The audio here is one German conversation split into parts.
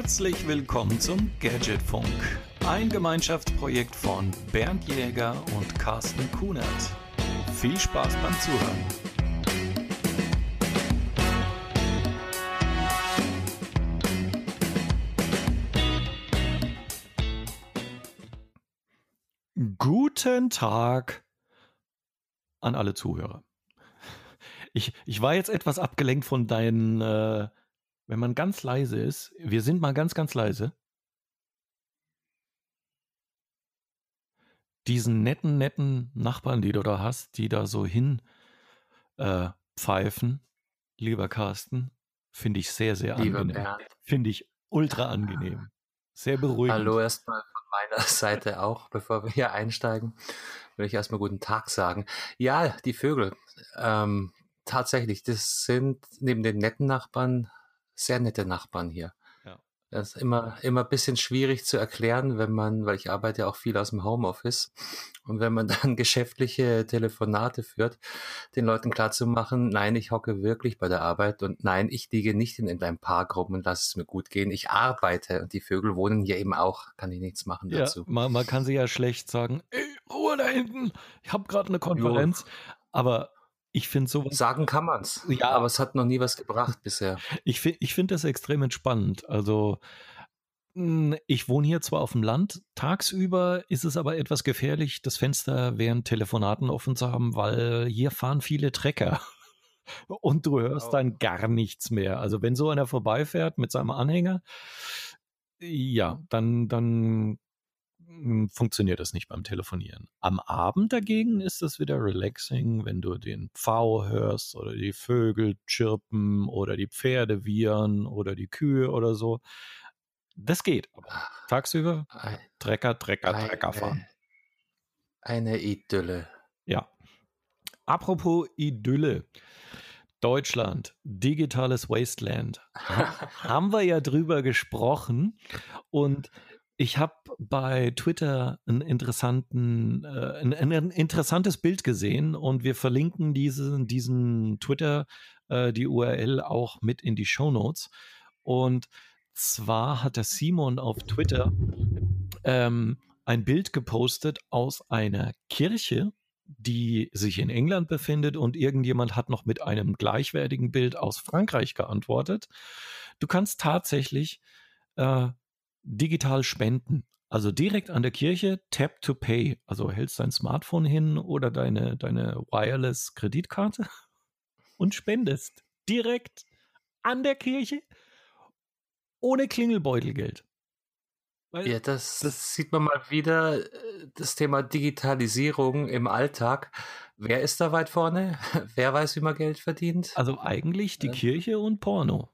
Herzlich willkommen zum Gadgetfunk, ein Gemeinschaftsprojekt von Bernd Jäger und Carsten Kunert. Viel Spaß beim Zuhören. Guten Tag an alle Zuhörer. Ich, ich war jetzt etwas abgelenkt von deinen, äh, wenn man ganz leise ist. Wir sind mal ganz, ganz leise. Diesen netten, netten Nachbarn, die du da hast, die da so hin äh, pfeifen, lieber Carsten, finde ich sehr, sehr Lieber angenehm. Finde ich ultra angenehm. Sehr beruhigend. Hallo erstmal von meiner Seite auch, bevor wir hier einsteigen, will ich erstmal guten Tag sagen. Ja, die Vögel, ähm, tatsächlich, das sind neben den netten Nachbarn sehr nette Nachbarn hier. Ja. Das ist immer, immer ein bisschen schwierig zu erklären, wenn man, weil ich arbeite ja auch viel aus dem Homeoffice und wenn man dann geschäftliche Telefonate führt, den Leuten klarzumachen, nein, ich hocke wirklich bei der Arbeit und nein, ich liege nicht in irgendeinem Park rum und lasse es mir gut gehen. Ich arbeite und die Vögel wohnen hier eben auch, kann ich nichts machen Ja, dazu. man, man kann sie ja schlecht sagen, ey, Ruhe da hinten, ich habe gerade eine Konferenz. Aber ich finde sowas, Sagen kann man's, Ja. aber es hat noch nie was gebracht bisher. ich finde ich find das extrem entspannend. Also mh, ich wohne hier zwar auf dem Land, tagsüber ist es aber etwas gefährlich, das Fenster während Telefonaten offen zu haben, weil hier fahren viele Trecker. Und du hörst dann gar nichts mehr. Also wenn so einer vorbeifährt mit seinem Anhänger, ja, dann, dann funktioniert das nicht beim Telefonieren. Am Abend dagegen ist es wieder relaxing, wenn du den Pfau hörst oder die Vögel chirpen oder die Pferde wiehern oder die Kühe oder so. Das geht. Aber tagsüber Ein- Trecker, Trecker, Trecker fahren. Eine, eine Idylle. Ja. Apropos Idylle. Deutschland, digitales Wasteland. haben wir ja drüber gesprochen und ich habe bei Twitter einen interessanten, äh, ein, ein interessantes Bild gesehen und wir verlinken diesen, diesen Twitter, äh, die URL auch mit in die Show Notes. Und zwar hat der Simon auf Twitter ähm, ein Bild gepostet aus einer Kirche, die sich in England befindet und irgendjemand hat noch mit einem gleichwertigen Bild aus Frankreich geantwortet. Du kannst tatsächlich äh, digital spenden. Also direkt an der Kirche, Tap to Pay. Also hältst dein Smartphone hin oder deine, deine Wireless-Kreditkarte und spendest direkt an der Kirche ohne Klingelbeutelgeld. Weil- Ja, das, das- sieht man mal wieder, äh, das Thema Digitalisierung im Alltag. Wer ist da weit vorne? Wer weiß, wie man Geld verdient? Also eigentlich die Ja. Kirche und Porno.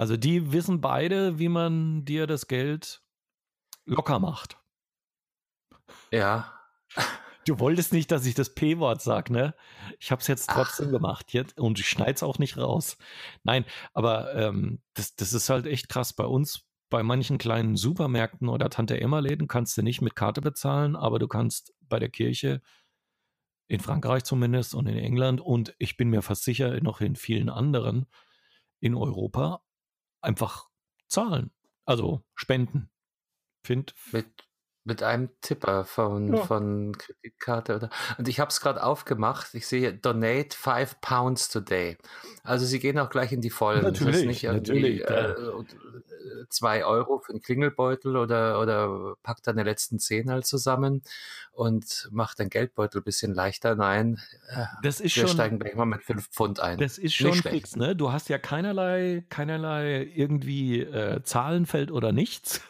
Also die wissen beide, wie man dir das Geld locker macht. Ja, Du wolltest nicht, dass ich das P-Wort sag, ne? Ich habe es jetzt Ach. trotzdem gemacht jetzt und ich schneid's auch nicht raus. Nein, aber ähm, das, das ist halt echt krass. Bei uns, bei manchen kleinen Supermärkten oder Tante-Emma-Läden kannst du nicht mit Karte bezahlen, aber du kannst bei der Kirche, in Frankreich zumindest und in England und ich bin mir fast sicher noch in vielen anderen in Europa, einfach zahlen. Also spenden. Find, mit, mit einem Tipper von, Ja. von Kreditkarte oder. Und ich habe es gerade aufgemacht. Ich sehe Donate five pounds today. Also sie gehen auch gleich in die Vollen. Natürlich, nicht natürlich, äh, äh, zwei Euro für einen Klingelbeutel oder, oder packt deine letzten Zehn halt zusammen und macht dein Geldbeutel ein bisschen leichter. Nein, äh, das ist wir schon. steigen gleich mal mit fünf Pfund ein. Das ist schon schlecht. fix, ne? Du hast ja keinerlei, keinerlei irgendwie äh, Zahlenfeld oder nichts.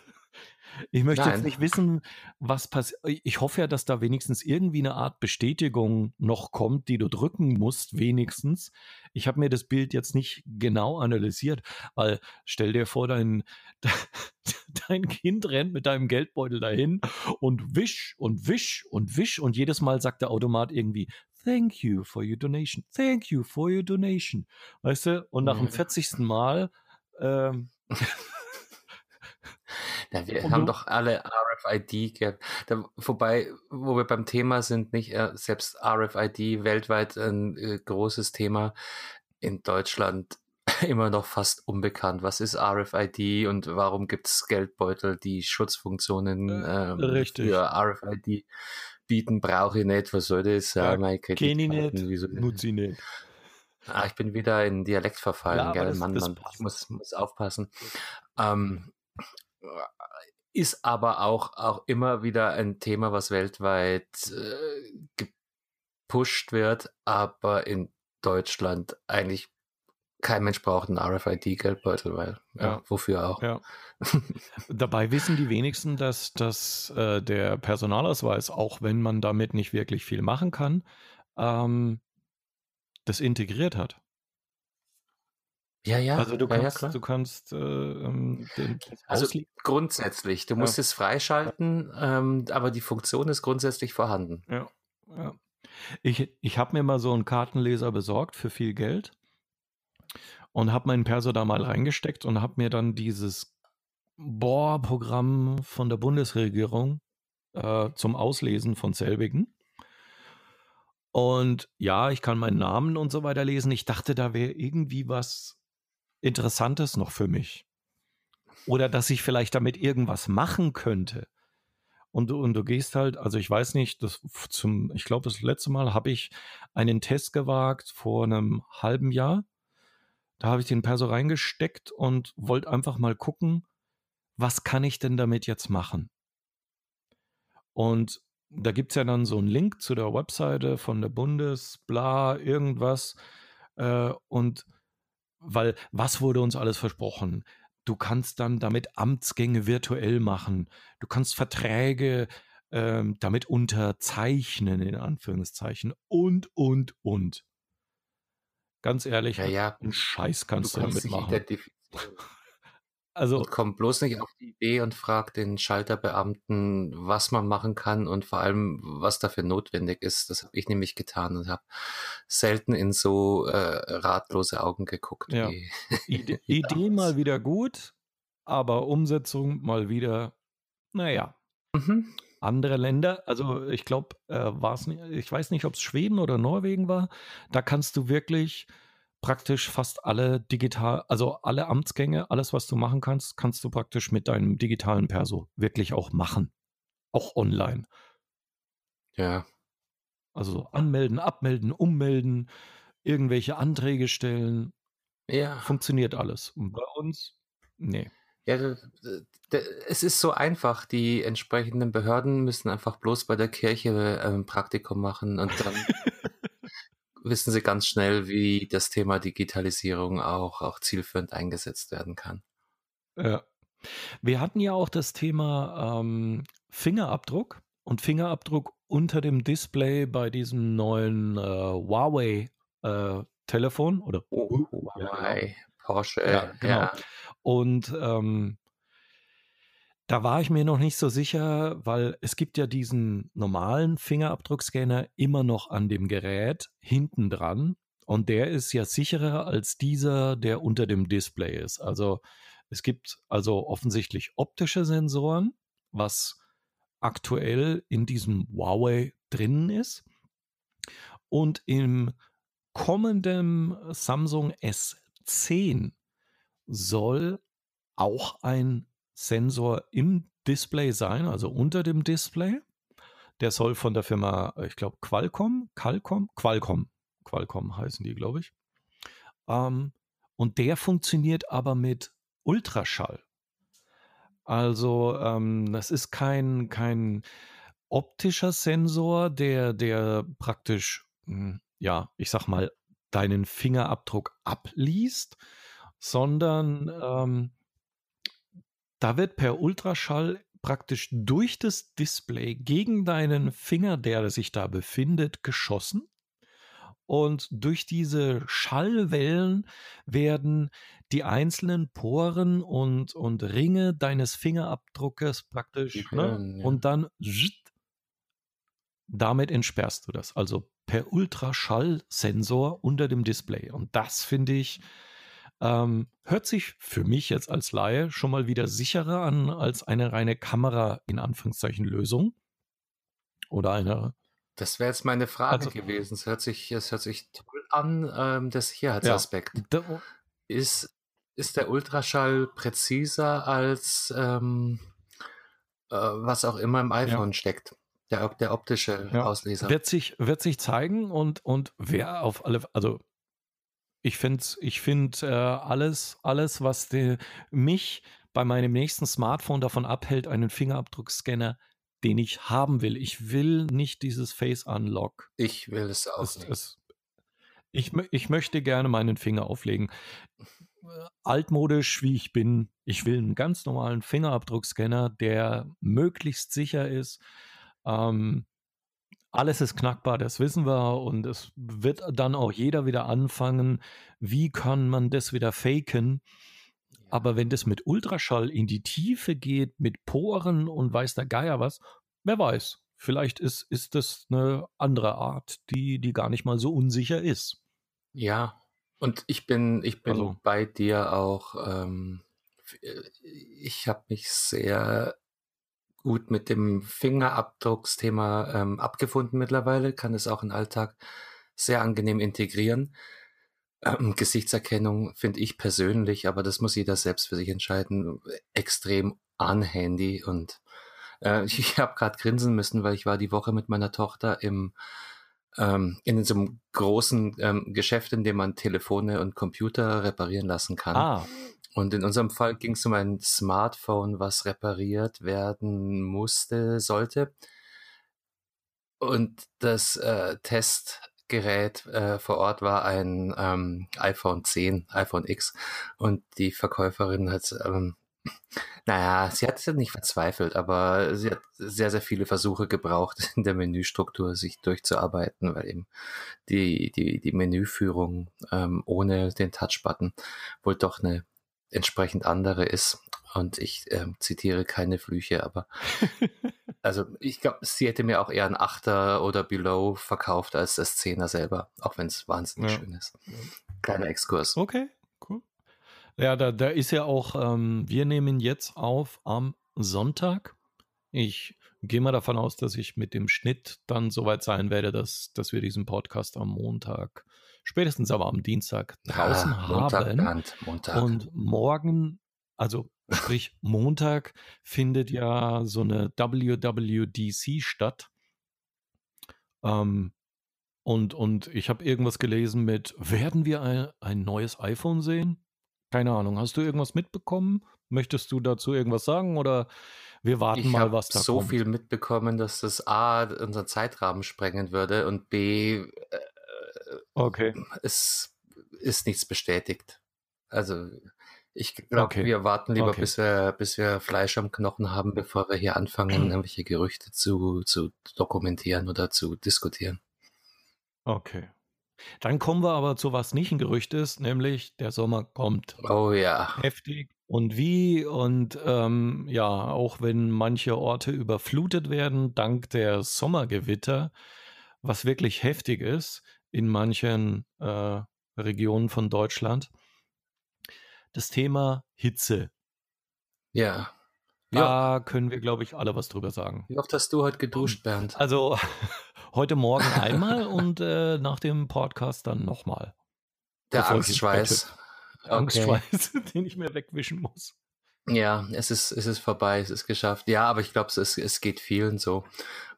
Ich möchte jetzt Nein. nicht wissen, was passiert. Ich hoffe ja, dass da wenigstens irgendwie eine Art Bestätigung noch kommt, die du drücken musst, wenigstens. Ich habe mir das Bild jetzt nicht genau analysiert, weil stell dir vor, dein, dein Kind rennt mit deinem Geldbeutel dahin und wisch und wisch und wisch und jedes Mal sagt der Automat irgendwie Thank you for your donation. Thank you for your donation. Weißt du? Und nach dem Mhm. 40. Mal ähm, Ja, wir Und haben doch alle RFID gehabt. Da, wobei, wo wir beim Thema sind, nicht äh, selbst RFID weltweit ein äh, großes Thema. In Deutschland immer noch fast unbekannt. Was ist RFID und warum gibt es Geldbeutel, die Schutzfunktionen Äh, ähm, für RFID bieten? Brauche ich nicht. Was soll das? Ja, Ja, meine Kenn ich nicht, wieso nutze ich nicht. Ah, ich bin wieder in Dialekt verfallen, Ja, gell? das, Mann, das Mann, ich muss, muss aufpassen. Ähm, ist aber auch, auch immer wieder ein Thema, was weltweit äh, gepusht wird, aber in Deutschland eigentlich kein Mensch braucht einen RFID-Geldbeutel, weil, ja, Ja, wofür auch? ja. Dabei wissen die wenigsten, dass, dass äh, der Personalausweis, auch wenn man damit nicht wirklich viel machen kann, ähm, das integriert hat. Ja, ja, Also du ja, ja, kannst, klar. du kannst äh, ähm, den Also grundsätzlich, du ja, musst es freischalten, ähm, aber die Funktion ist grundsätzlich vorhanden. ja, ja. Ich, ich habe mir mal so einen Kartenleser besorgt für viel Geld und habe meinen Perso da mal reingesteckt und habe mir dann dieses Bohr-Programm von der Bundesregierung äh, zum Auslesen von selbigen. Und ja, ich kann meinen Namen und so weiter lesen. Ich dachte, da wäre irgendwie was Interessantes noch für mich. Oder dass ich vielleicht damit irgendwas machen könnte. Und und du gehst halt, also ich weiß nicht, das zum, ich glaube, das letzte Mal habe ich einen Test gewagt vor einem halben Jahr. Da habe ich den Perso reingesteckt und wollte einfach mal gucken, was kann ich denn damit jetzt machen? Und da gibt es ja dann so einen Link zu der Webseite von der Bundes, bla, irgendwas. Äh, und weil, was wurde uns alles versprochen? Du kannst dann damit Amtsgänge virtuell machen. Du kannst Verträge ähm, damit unterzeichnen, in Anführungszeichen. Und, und, und. Ganz ehrlich, Ja, ja, einen Scheiß du kannst du kannst damit dich machen. Also, Und komm bloß nicht auf die Idee und frag den Schalterbeamten, was man machen kann und vor allem, was dafür notwendig ist. Das habe ich nämlich getan und habe selten in so äh, ratlose Augen geguckt ja. wie, Ide wie Idee mal wieder gut, aber Umsetzung mal wieder, naja. Mhm. Andere Länder, also ich glaube, äh, war es nicht, ich weiß nicht, ob es Schweden oder Norwegen war, da kannst du wirklich praktisch fast alle digital, also alle Amtsgänge, alles, was du machen kannst, kannst du praktisch mit deinem digitalen Perso wirklich auch machen. Auch online. Ja, Also so anmelden, abmelden, ummelden, irgendwelche Anträge stellen, ja, funktioniert alles. Und bei uns, nee. ja. Es ist so einfach. Die entsprechenden Behörden müssen einfach bloß bei der Kirche ein Praktikum machen und dann wissen sie ganz schnell, wie das Thema Digitalisierung auch, auch zielführend eingesetzt werden kann. Ja. Wir hatten ja auch das Thema ähm, Fingerabdruck und Fingerabdruck unter dem Display bei diesem neuen äh, Huawei äh, Telefon oder Oh, ja. Huawei, Porsche, Ja, genau. ja. Und ähm, da war ich mir noch nicht so sicher, weil es gibt ja diesen normalen Fingerabdruckscanner immer noch an dem Gerät hinten dran. Und der ist ja sicherer als dieser, der unter dem Display ist. Also es gibt also offensichtlich optische Sensoren, was aktuell in diesem Huawei drinnen ist. Und im kommenden Samsung S10 soll auch ein Sensor im Display sein, also unter dem Display. Der soll von der Firma, ich glaube, Qualcomm, Qualcomm, Qualcomm, Qualcomm heißen die, glaube ich. Ähm, und der funktioniert aber mit Ultraschall. Also ähm, das ist kein, kein optischer Sensor, der, der praktisch, mh, ja, ich sag mal, deinen Fingerabdruck abliest, sondern ähm, da wird per Ultraschall praktisch durch das Display gegen deinen Finger, der sich da befindet, geschossen. Und durch diese Schallwellen werden die einzelnen Poren und, und Ringe deines Fingerabdruckes praktisch, ne? Schön, ja. Und dann damit entsperrst du das. Also per Ultraschallsensor unter dem Display. Und das finde ich, ähm, hört sich für mich jetzt als Laie schon mal wieder sicherer an als eine reine Kamera in Anführungszeichen Lösung. Oder eine. Das wäre jetzt meine Frage Also- gewesen. Es hört sich, es hört sich toll an, ähm, der Sicherheitsaspekt. Da- ist, ist der Ultraschall präziser als ähm, äh, was auch immer im iPhone ja. steckt. Der, der optische ja. Ausleser. Wird sich, wird sich zeigen und, und wer auf alle, also ich finde ich find, äh, alles, alles, was die, mich bei meinem nächsten Smartphone davon abhält, einen Fingerabdruckscanner, den ich haben will. Ich will nicht dieses Face Unlock. Ich will es auch es, nicht. Es, ich, ich möchte gerne meinen Finger auflegen. Altmodisch wie ich bin, ich will einen ganz normalen Fingerabdruckscanner, der möglichst sicher ist. Ähm, alles ist knackbar, das wissen wir. Und es wird dann auch jeder wieder anfangen, wie kann man das wieder faken? Aber wenn das mit Ultraschall in die Tiefe geht, mit Poren und weiß der Geier was, wer weiß. Vielleicht ist, ist das eine andere Art, die, die gar nicht mal so unsicher ist. Ja, und ich bin, ich bin also. bei dir auch, ähm, ich habe mich sehr gut mit dem Fingerabdrucksthema ähm, abgefunden mittlerweile, kann es auch im Alltag sehr angenehm integrieren. Ähm, Gesichtserkennung finde ich persönlich, aber das muss jeder selbst für sich entscheiden, extrem an Handy und äh, ich habe gerade grinsen müssen, weil ich war die Woche mit meiner Tochter im ähm, in so einem großen ähm, Geschäft, in dem man Telefone und Computer reparieren lassen kann. Ah. Und in unserem Fall ging es um ein Smartphone, was repariert werden musste, sollte. Und das äh, Testgerät äh, vor Ort war ein ähm, iPhone 10, iPhone X. Und die Verkäuferin hat ähm, naja, sie hat ja nicht verzweifelt, aber sie hat sehr, sehr viele Versuche gebraucht, in der Menüstruktur sich durchzuarbeiten, weil eben die, die, die Menüführung ähm, ohne den Touchbutton wohl doch eine entsprechend andere ist. Und ich ähm, zitiere keine Flüche, aber also ich glaube, sie hätte mir auch eher ein Achter oder Below verkauft als das Zehner selber, auch wenn es wahnsinnig ja. schön ist. Kleiner Exkurs. Okay, cool. Ja, da, da ist ja auch, ähm, wir nehmen jetzt auf am Sonntag. Ich gehe mal davon aus, dass ich mit dem Schnitt dann soweit sein werde, dass, dass wir diesen Podcast am Montag spätestens aber am Dienstag draußen ah, Montag, haben. Montag. Und morgen, also sprich Montag, findet ja so eine WWDC statt. Ähm, und, und ich habe irgendwas gelesen mit, werden wir ein, ein neues iPhone sehen? Keine Ahnung. Hast du irgendwas mitbekommen? Möchtest du dazu irgendwas sagen oder wir warten ich mal, was da so kommt? so viel mitbekommen, dass das A unseren Zeitrahmen sprengen würde und B äh, Okay. Es ist nichts bestätigt. Also ich glaube, okay. wir warten lieber, okay. bis wir, bis wir Fleisch am Knochen haben, bevor wir hier anfangen, irgendwelche Gerüchte zu, zu dokumentieren oder zu diskutieren. Okay. Dann kommen wir aber zu was nicht ein Gerücht ist, nämlich der Sommer kommt. Oh ja. Heftig. Und wie und ähm, ja, auch wenn manche Orte überflutet werden, dank der Sommergewitter, was wirklich heftig ist, in manchen äh, Regionen von Deutschland. Das Thema Hitze. Ja. Da ja. können wir, glaube ich, alle was drüber sagen. Wie oft hast du heute geduscht, Bernd? Also heute Morgen einmal und äh, nach dem Podcast dann nochmal. Der Angstschweiß. Okay. Angstschweiß, den ich mir wegwischen muss. Ja, es ist, es ist vorbei, es ist geschafft. Ja, aber ich glaube, es, es geht vielen so.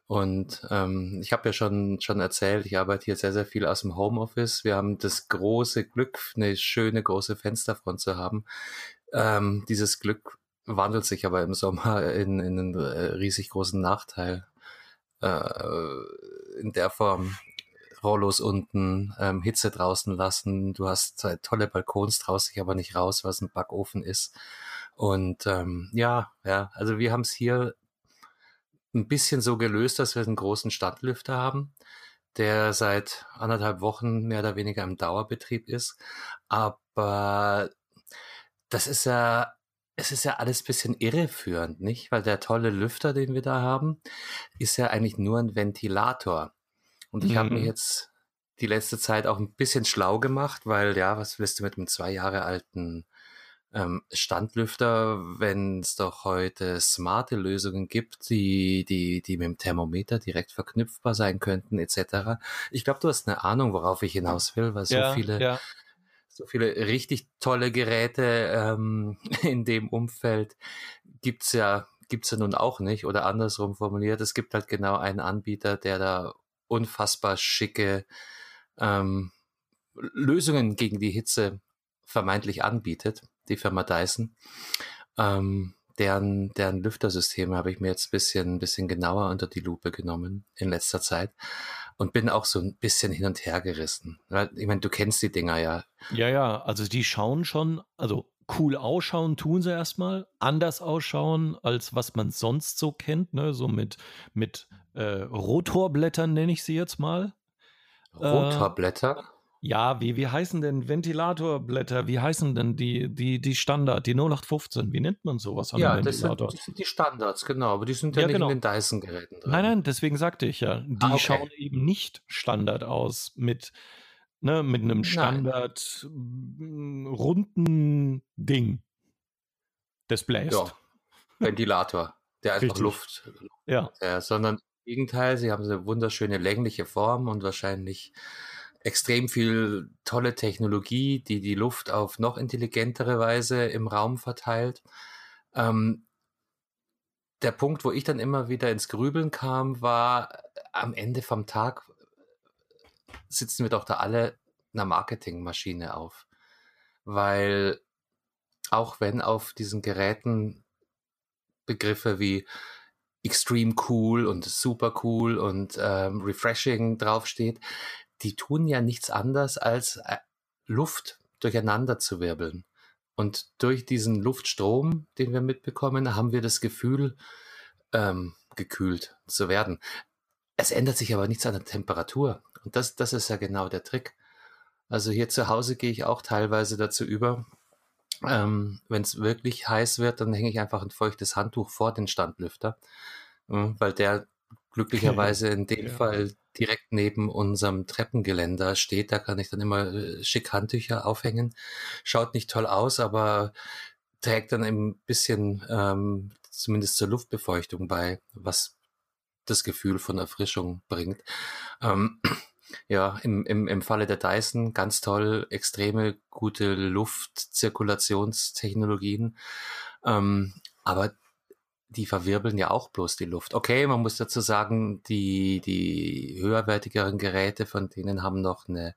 Und ähm, ich habe ja schon, schon erzählt, ich arbeite hier sehr, sehr viel aus dem Homeoffice. Wir haben das große Glück, eine schöne große Fensterfront zu haben. Ähm, dieses Glück wandelt sich aber im Sommer in, in einen äh, riesig großen Nachteil. Äh, in der Form, Rollos unten, ähm, Hitze draußen lassen. Du hast zwei tolle Balkons, traust dich aber nicht raus, was ein Backofen ist. Und ähm, ja, ja, also wir haben es hier ein bisschen so gelöst, dass wir einen großen Stadtlüfter haben, der seit anderthalb Wochen mehr oder weniger im Dauerbetrieb ist. Aber das ist ja, es ist ja alles bisschen irreführend, nicht? Weil der tolle Lüfter, den wir da haben, ist ja eigentlich nur ein Ventilator. Und ich mhm. habe mir jetzt die letzte Zeit auch ein bisschen schlau gemacht, weil ja, was willst du mit einem zwei Jahre alten ähm, Standlüfter, wenn es doch heute smarte Lösungen gibt, die, die, die mit dem Thermometer direkt verknüpfbar sein könnten, etc. Ich glaube, du hast eine Ahnung, worauf ich hinaus will, weil so ja, viele, ja. so viele richtig tolle Geräte ähm, in dem Umfeld gibt's ja, gibt's ja nun auch nicht. Oder andersrum formuliert, es gibt halt genau einen Anbieter, der da unfassbar schicke ähm, Lösungen gegen die Hitze vermeintlich anbietet, die Firma Dyson. Ähm, deren, deren Lüftersysteme habe ich mir jetzt ein bisschen, ein bisschen genauer unter die Lupe genommen in letzter Zeit und bin auch so ein bisschen hin und her gerissen. Ich meine, du kennst die Dinger ja. Ja, ja, also die schauen schon, also cool ausschauen tun sie erstmal, anders ausschauen, als was man sonst so kennt, ne? so mit, mit äh, Rotorblättern nenne ich sie jetzt mal. Rotorblätter? Ja, wie, wie heißen denn Ventilatorblätter? Wie heißen denn die, die, die Standard, die 0815? Wie nennt man sowas an ja, Ventilator? Das sind, das sind die Standards, genau, aber die sind ja, ja nicht genau. in den Dyson-Geräten drin. Nein, nein, deswegen sagte ich ja, die ah, okay. schauen eben nicht Standard aus mit, ne, mit einem Standard nein. runden Ding. Das bläst. Ja, Ventilator, der einfach Luft, ja. ja. Sondern im Gegenteil, sie haben so eine wunderschöne längliche Form und wahrscheinlich extrem viel tolle Technologie, die die Luft auf noch intelligentere Weise im Raum verteilt. Ähm, der Punkt, wo ich dann immer wieder ins Grübeln kam, war am Ende vom Tag sitzen wir doch da alle einer Marketingmaschine auf. Weil auch wenn auf diesen Geräten Begriffe wie extreme cool und super cool und ähm, refreshing draufsteht, die tun ja nichts anderes als äh, Luft durcheinander zu wirbeln. Und durch diesen Luftstrom, den wir mitbekommen, haben wir das Gefühl, ähm, gekühlt zu werden. Es ändert sich aber nichts an der Temperatur. Und das, das ist ja genau der Trick. Also hier zu Hause gehe ich auch teilweise dazu über, ähm, wenn es wirklich heiß wird, dann hänge ich einfach ein feuchtes Handtuch vor den Standlüfter, äh, weil der glücklicherweise in dem ja. Fall direkt neben unserem Treppengeländer steht. Da kann ich dann immer äh, schick Handtücher aufhängen. Schaut nicht toll aus, aber trägt dann ein bisschen ähm, zumindest zur Luftbefeuchtung bei, was das Gefühl von Erfrischung bringt. Ähm, ja, im, im, im Falle der Dyson ganz toll, extreme gute Luftzirkulationstechnologien. Ähm, aber die verwirbeln ja auch bloß die Luft. Okay, man muss dazu sagen, die, die höherwertigeren Geräte von denen haben noch eine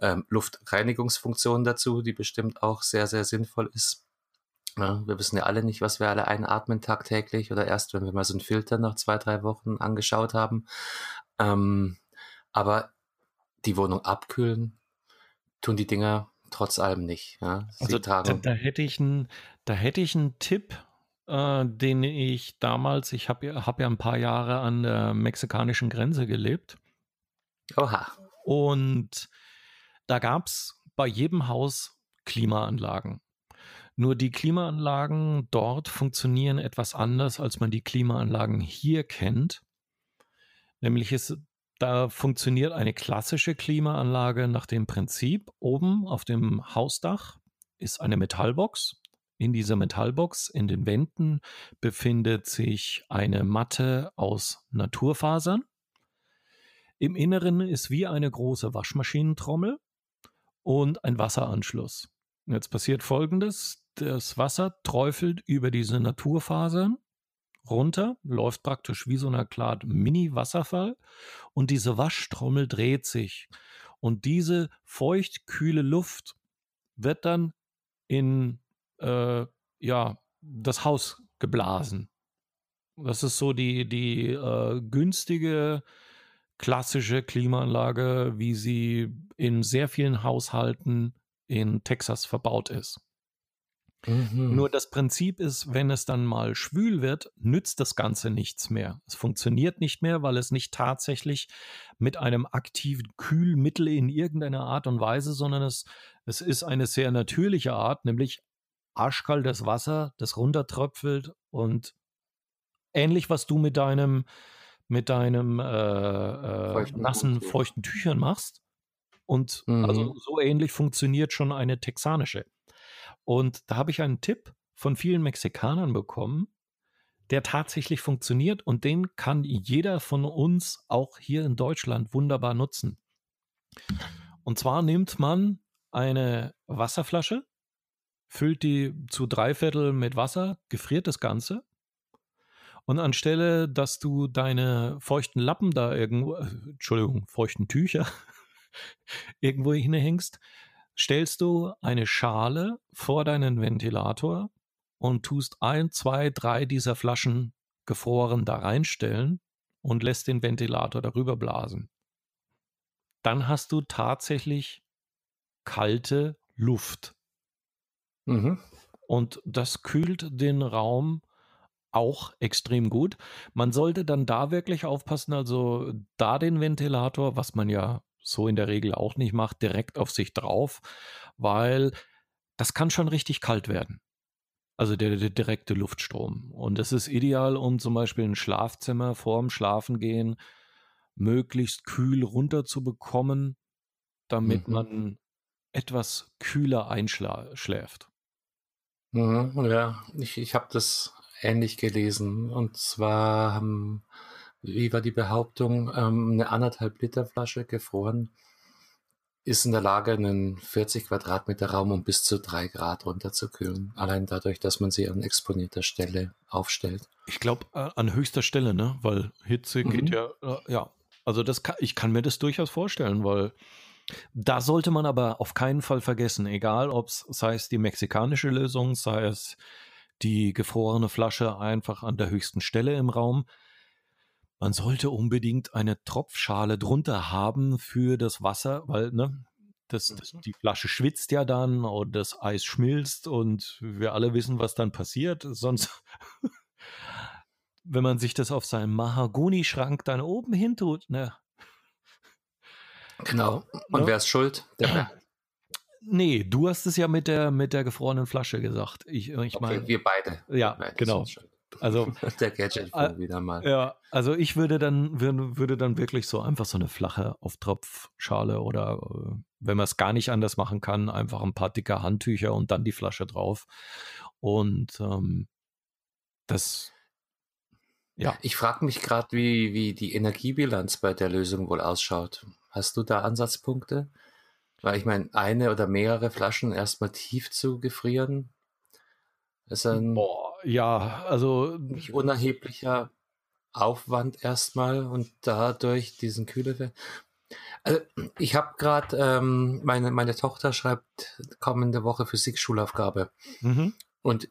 ähm, Luftreinigungsfunktion dazu, die bestimmt auch sehr, sehr sinnvoll ist. Ja, wir wissen ja alle nicht, was wir alle einatmen tagtäglich oder erst, wenn wir mal so einen Filter nach zwei, drei Wochen angeschaut haben. Ähm, aber die Wohnung abkühlen tun die Dinger trotz allem nicht. Ja? also da, da, hätte ich einen, da hätte ich einen Tipp äh, den ich damals, ich habe hab ja ein paar Jahre an der mexikanischen Grenze gelebt. Oha. Und da gab es bei jedem Haus Klimaanlagen. Nur die Klimaanlagen dort funktionieren etwas anders, als man die Klimaanlagen hier kennt. Nämlich ist, da funktioniert eine klassische Klimaanlage nach dem Prinzip, oben auf dem Hausdach ist eine Metallbox in dieser Metallbox in den Wänden befindet sich eine Matte aus Naturfasern. Im Inneren ist wie eine große Waschmaschinentrommel und ein Wasseranschluss. Jetzt passiert Folgendes. Das Wasser träufelt über diese Naturfasern runter, läuft praktisch wie so eine Art Mini-Wasserfall und diese Waschtrommel dreht sich. Und diese feucht-kühle Luft wird dann in äh, ja, das Haus geblasen. Das ist so die, die äh, günstige, klassische Klimaanlage, wie sie in sehr vielen Haushalten in Texas verbaut ist. Mhm. Nur das Prinzip ist, wenn es dann mal schwül wird, nützt das Ganze nichts mehr. Es funktioniert nicht mehr, weil es nicht tatsächlich mit einem aktiven Kühlmittel in irgendeiner Art und Weise, sondern es, es ist eine sehr natürliche Art, nämlich arschkaltes Wasser, das runtertröpfelt und ähnlich, was du mit deinem, mit deinem äh, äh, feuchten nassen, Tüchern. feuchten Tüchern machst. Und also mhm. also so ähnlich funktioniert schon eine texanische. Und da habe ich einen Tipp von vielen Mexikanern bekommen, der tatsächlich funktioniert und den kann jeder von uns auch hier in Deutschland wunderbar nutzen. Und zwar nimmt man eine Wasserflasche, füllt die zu drei Viertel mit Wasser, gefriert das Ganze. Und anstelle, dass du deine feuchten Lappen da irgendwo, äh, Entschuldigung, feuchten Tücher irgendwo hinhängst, stellst du eine Schale vor deinen Ventilator und tust ein, zwei, drei dieser Flaschen gefroren da reinstellen und lässt den Ventilator darüber blasen. Dann hast du tatsächlich kalte Luft. Mhm. Und das kühlt den Raum auch extrem gut. Man sollte dann da wirklich aufpassen, also da den Ventilator, was man ja so in der Regel auch nicht macht, direkt auf sich drauf, weil das kann schon richtig kalt werden. Also der, der direkte Luftstrom. Und es ist ideal, um zum Beispiel ein Schlafzimmer vorm Schlafengehen möglichst kühl runterzubekommen, damit mhm. man etwas kühler einschläft. Mhm, ja, ich, ich habe das ähnlich gelesen. Und zwar haben wie war die Behauptung, ähm, eine anderthalb Liter Flasche gefroren ist in der Lage, einen 40 Quadratmeter Raum um bis zu drei Grad runterzukühlen. Allein dadurch, dass man sie an exponierter Stelle aufstellt. Ich glaube, äh, an höchster Stelle, ne? Weil Hitze mhm. geht ja, äh, ja. Also das kann, ich kann mir das durchaus vorstellen, weil da sollte man aber auf keinen Fall vergessen, egal ob es, sei es die mexikanische Lösung, sei es die gefrorene Flasche einfach an der höchsten Stelle im Raum, man sollte unbedingt eine Tropfschale drunter haben für das Wasser, weil ne, das, das, mhm. die Flasche schwitzt ja dann und das Eis schmilzt und wir alle wissen, was dann passiert. Sonst, wenn man sich das auf seinem Mahagoni-Schrank dann oben hin tut, ne? Genau. Und ne? wer ist schuld? Der Nee, du hast es ja mit der, mit der gefrorenen Flasche gesagt. Ich, ich okay, meine, wir beide. Ja, beide genau. Also der Gadget äh, wieder mal. Ja, also ich würde dann würde, würde dann wirklich so einfach so eine flache Auftropfschale oder äh, wenn man es gar nicht anders machen kann, einfach ein paar dicke Handtücher und dann die Flasche drauf. Und ähm, das ja. Ich frage mich gerade, wie, wie die Energiebilanz bei der Lösung wohl ausschaut. Hast du da Ansatzpunkte? Weil ich meine, eine oder mehrere Flaschen erstmal tief zu gefrieren, ist ein Boah, ja, also nicht unerheblicher Aufwand erstmal und dadurch diesen Kühle. Also ich habe gerade ähm, meine meine Tochter schreibt kommende Woche Physik-Schulaufgabe mhm. und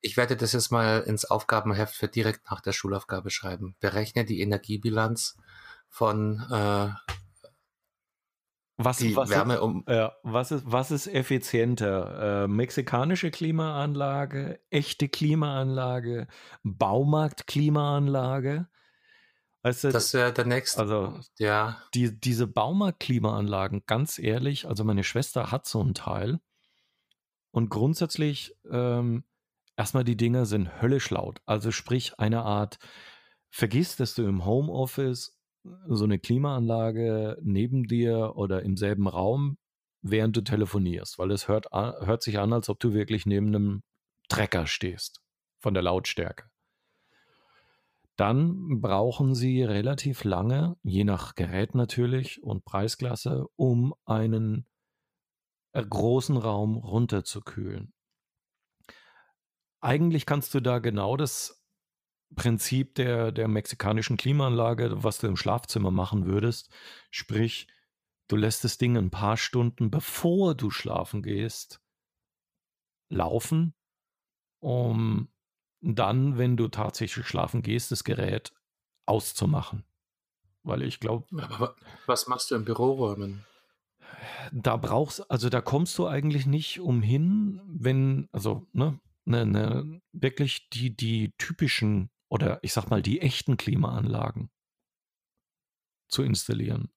ich werde das jetzt mal ins Aufgabenheft für direkt nach der Schulaufgabe schreiben. Berechne die Energiebilanz von äh, was, die was Wärme ist, um. Ja, was, ist, was ist effizienter? Äh, mexikanische Klimaanlage, echte Klimaanlage, Baumarkt-Klimaanlage? Weißt du, das wäre der nächste. Also, ja. Die, diese Baumarkt-Klimaanlagen, ganz ehrlich, also meine Schwester hat so ein Teil. Und grundsätzlich, ähm, erstmal die Dinger sind höllisch laut. Also sprich, eine Art, vergiss, dass du im Homeoffice so eine Klimaanlage neben dir oder im selben Raum, während du telefonierst, weil es hört, hört sich an, als ob du wirklich neben einem Trecker stehst von der Lautstärke. Dann brauchen sie relativ lange, je nach Gerät natürlich und Preisklasse, um einen äh, großen Raum runterzukühlen. Eigentlich kannst du da genau das Prinzip der, der mexikanischen Klimaanlage, was du im Schlafzimmer machen würdest. Sprich, du lässt das Ding ein paar Stunden, bevor du schlafen gehst, laufen, um dann, wenn du tatsächlich schlafen gehst, das Gerät auszumachen. Weil ich glaube. Was machst du in Büroräumen? Da brauchst, also da kommst du eigentlich nicht umhin, wenn, also, ne, ne, ne, wirklich die, die typischen oder ich sag mal die echten Klimaanlagen zu installieren.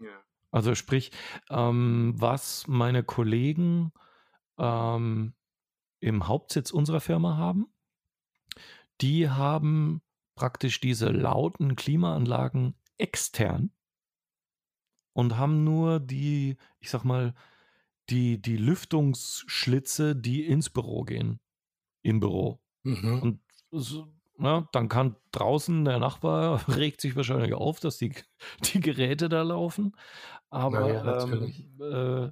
Ja. Also sprich, ähm, was meine Kollegen ähm, im Hauptsitz unserer Firma haben, die haben praktisch diese lauten Klimaanlagen extern und haben nur die, ich sag mal, die, die Lüftungsschlitze, die ins Büro gehen, im Büro. Mhm. Und so, na, dann kann draußen der Nachbar regt sich wahrscheinlich auf, dass die, die Geräte da laufen. Aber ja, ähm, äh,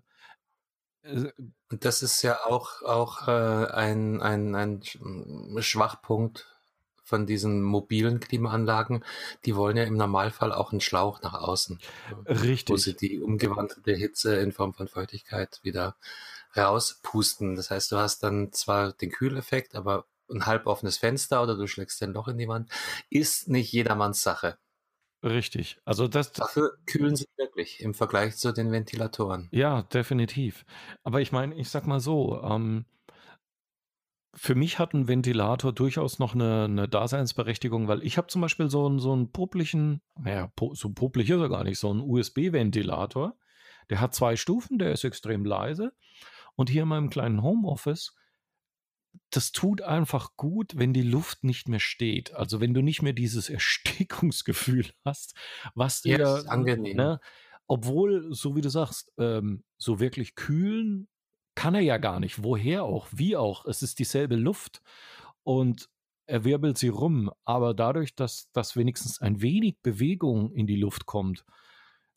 äh, und das ist ja auch, auch äh, ein, ein, ein Schwachpunkt von diesen mobilen Klimaanlagen. Die wollen ja im Normalfall auch einen Schlauch nach außen. Richtig. Wo sie die umgewandelte Hitze in Form von Feuchtigkeit wieder rauspusten. Das heißt, du hast dann zwar den Kühleffekt, aber ein halb offenes Fenster oder du schlägst ein Loch in die Wand, ist nicht jedermanns Sache. Richtig. Also das. Dafür kühlen sie wirklich im Vergleich zu den Ventilatoren. Ja, definitiv. Aber ich meine, ich sag mal so, ähm, für mich hat ein Ventilator durchaus noch eine, eine Daseinsberechtigung, weil ich habe zum Beispiel so einen, so einen poplichen, naja, po, so popelig ist er gar nicht, so einen USB-Ventilator. Der hat zwei Stufen, der ist extrem leise. Und hier in meinem kleinen Homeoffice das tut einfach gut, wenn die Luft nicht mehr steht. Also wenn du nicht mehr dieses Erstickungsgefühl hast, was dir, ja, angenehm. Ne, obwohl, so wie du sagst, ähm, so wirklich kühlen kann er ja gar nicht. Woher auch, wie auch. Es ist dieselbe Luft und er wirbelt sie rum. Aber dadurch, dass, dass wenigstens ein wenig Bewegung in die Luft kommt,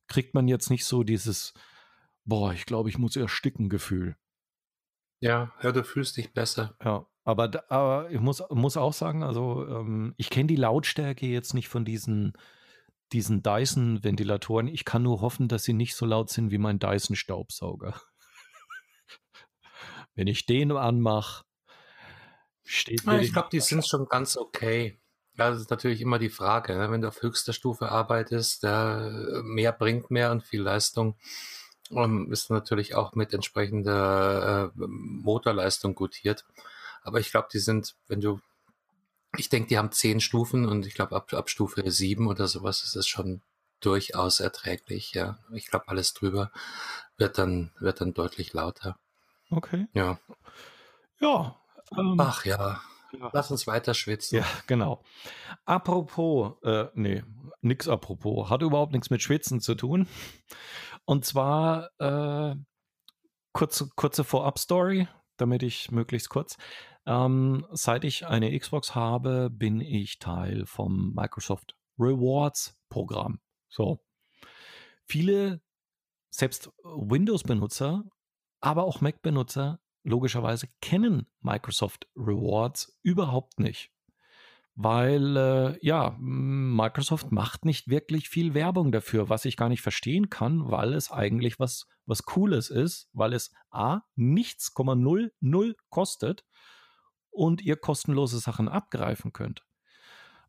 kriegt man jetzt nicht so dieses, boah, ich glaube, ich muss ersticken Gefühl. Ja, ja, du fühlst dich besser. Ja, aber, aber ich muss, muss auch sagen, also ähm, ich kenne die Lautstärke jetzt nicht von diesen, diesen Dyson-Ventilatoren. Ich kann nur hoffen, dass sie nicht so laut sind wie mein Dyson-Staubsauger. Wenn ich den anmache, steht ja, Ich glaube, die sind schon ganz okay. Ja, das ist natürlich immer die Frage, ne? wenn du auf höchster Stufe arbeitest, der mehr bringt mehr und viel Leistung ähm, ist natürlich auch mit entsprechender äh, Motorleistung gutiert. Aber ich glaube, die sind, wenn du, ich denke, die haben zehn Stufen und ich glaube, ab, ab Stufe sieben oder sowas ist es schon durchaus erträglich. Ja, ich glaube, alles drüber wird dann, wird dann deutlich lauter. Okay. Ja. Ja. Ähm, Ach ja. Ja. Lass uns weiter schwitzen. Ja, genau. Apropos, äh, nee, nix apropos, hat überhaupt nichts mit Schwitzen zu tun. Und zwar äh, kurze, kurze Vorab-Story, damit ich möglichst kurz. Ähm, seit ich eine Xbox habe, bin ich Teil vom Microsoft Rewards Programm. So. Viele, selbst Windows-Benutzer, aber auch Mac-Benutzer, logischerweise kennen Microsoft Rewards überhaupt nicht weil äh, ja, Microsoft macht nicht wirklich viel Werbung dafür, was ich gar nicht verstehen kann, weil es eigentlich was, was Cooles ist, weil es A, nichts, 0,00 kostet und ihr kostenlose Sachen abgreifen könnt.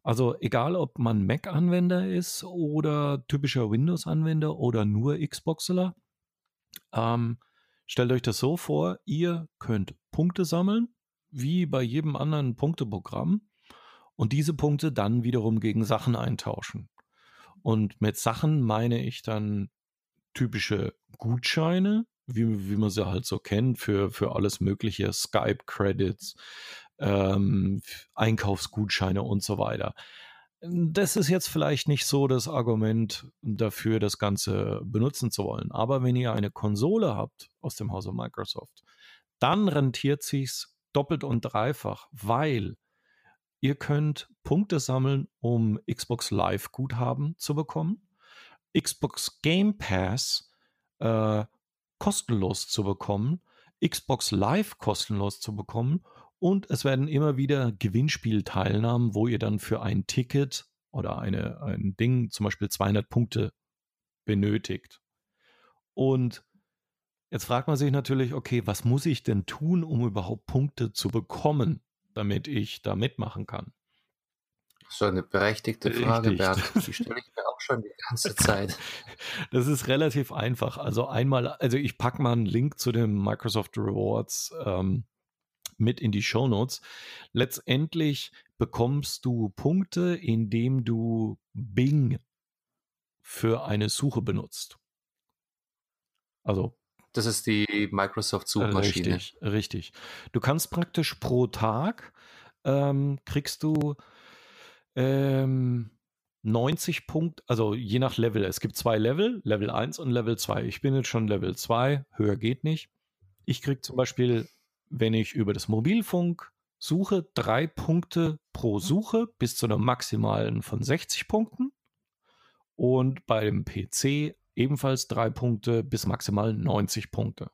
Also egal, ob man Mac-Anwender ist oder typischer Windows-Anwender oder nur Xboxler, ähm, stellt euch das so vor, ihr könnt Punkte sammeln, wie bei jedem anderen Punkteprogramm und diese Punkte dann wiederum gegen Sachen eintauschen. Und mit Sachen meine ich dann typische Gutscheine, wie, wie man sie halt so kennt, für, für alles mögliche, Skype-Credits, ähm, Einkaufsgutscheine und so weiter. Das ist jetzt vielleicht nicht so das Argument dafür, das Ganze benutzen zu wollen. Aber wenn ihr eine Konsole habt aus dem Hause Microsoft, dann rentiert sich's doppelt und dreifach, weil Ihr könnt Punkte sammeln, um Xbox Live Guthaben zu bekommen, Xbox Game Pass äh, kostenlos zu bekommen, Xbox Live kostenlos zu bekommen und es werden immer wieder Gewinnspielteilnahmen, wo ihr dann für ein Ticket oder eine, ein Ding zum Beispiel 200 Punkte benötigt. Und jetzt fragt man sich natürlich, okay, was muss ich denn tun, um überhaupt Punkte zu bekommen? Damit ich da mitmachen kann? So eine berechtigte Frage. Bert. Die stelle ich mir auch schon die ganze Zeit. Das ist relativ einfach. Also einmal, also ich packe mal einen Link zu den Microsoft Rewards ähm, mit in die Show Notes. Letztendlich bekommst du Punkte, indem du Bing für eine Suche benutzt. Also das ist die Microsoft-Suchmaschine. Richtig, richtig. Du kannst praktisch pro Tag ähm, kriegst du ähm, 90 Punkte, also je nach Level. Es gibt zwei Level, Level 1 und Level 2. Ich bin jetzt schon Level 2, höher geht nicht. Ich kriege zum Beispiel, wenn ich über das Mobilfunk suche, drei Punkte pro Suche bis zu einer maximalen von 60 Punkten. Und beim PC ebenfalls drei Punkte bis maximal 90 Punkte.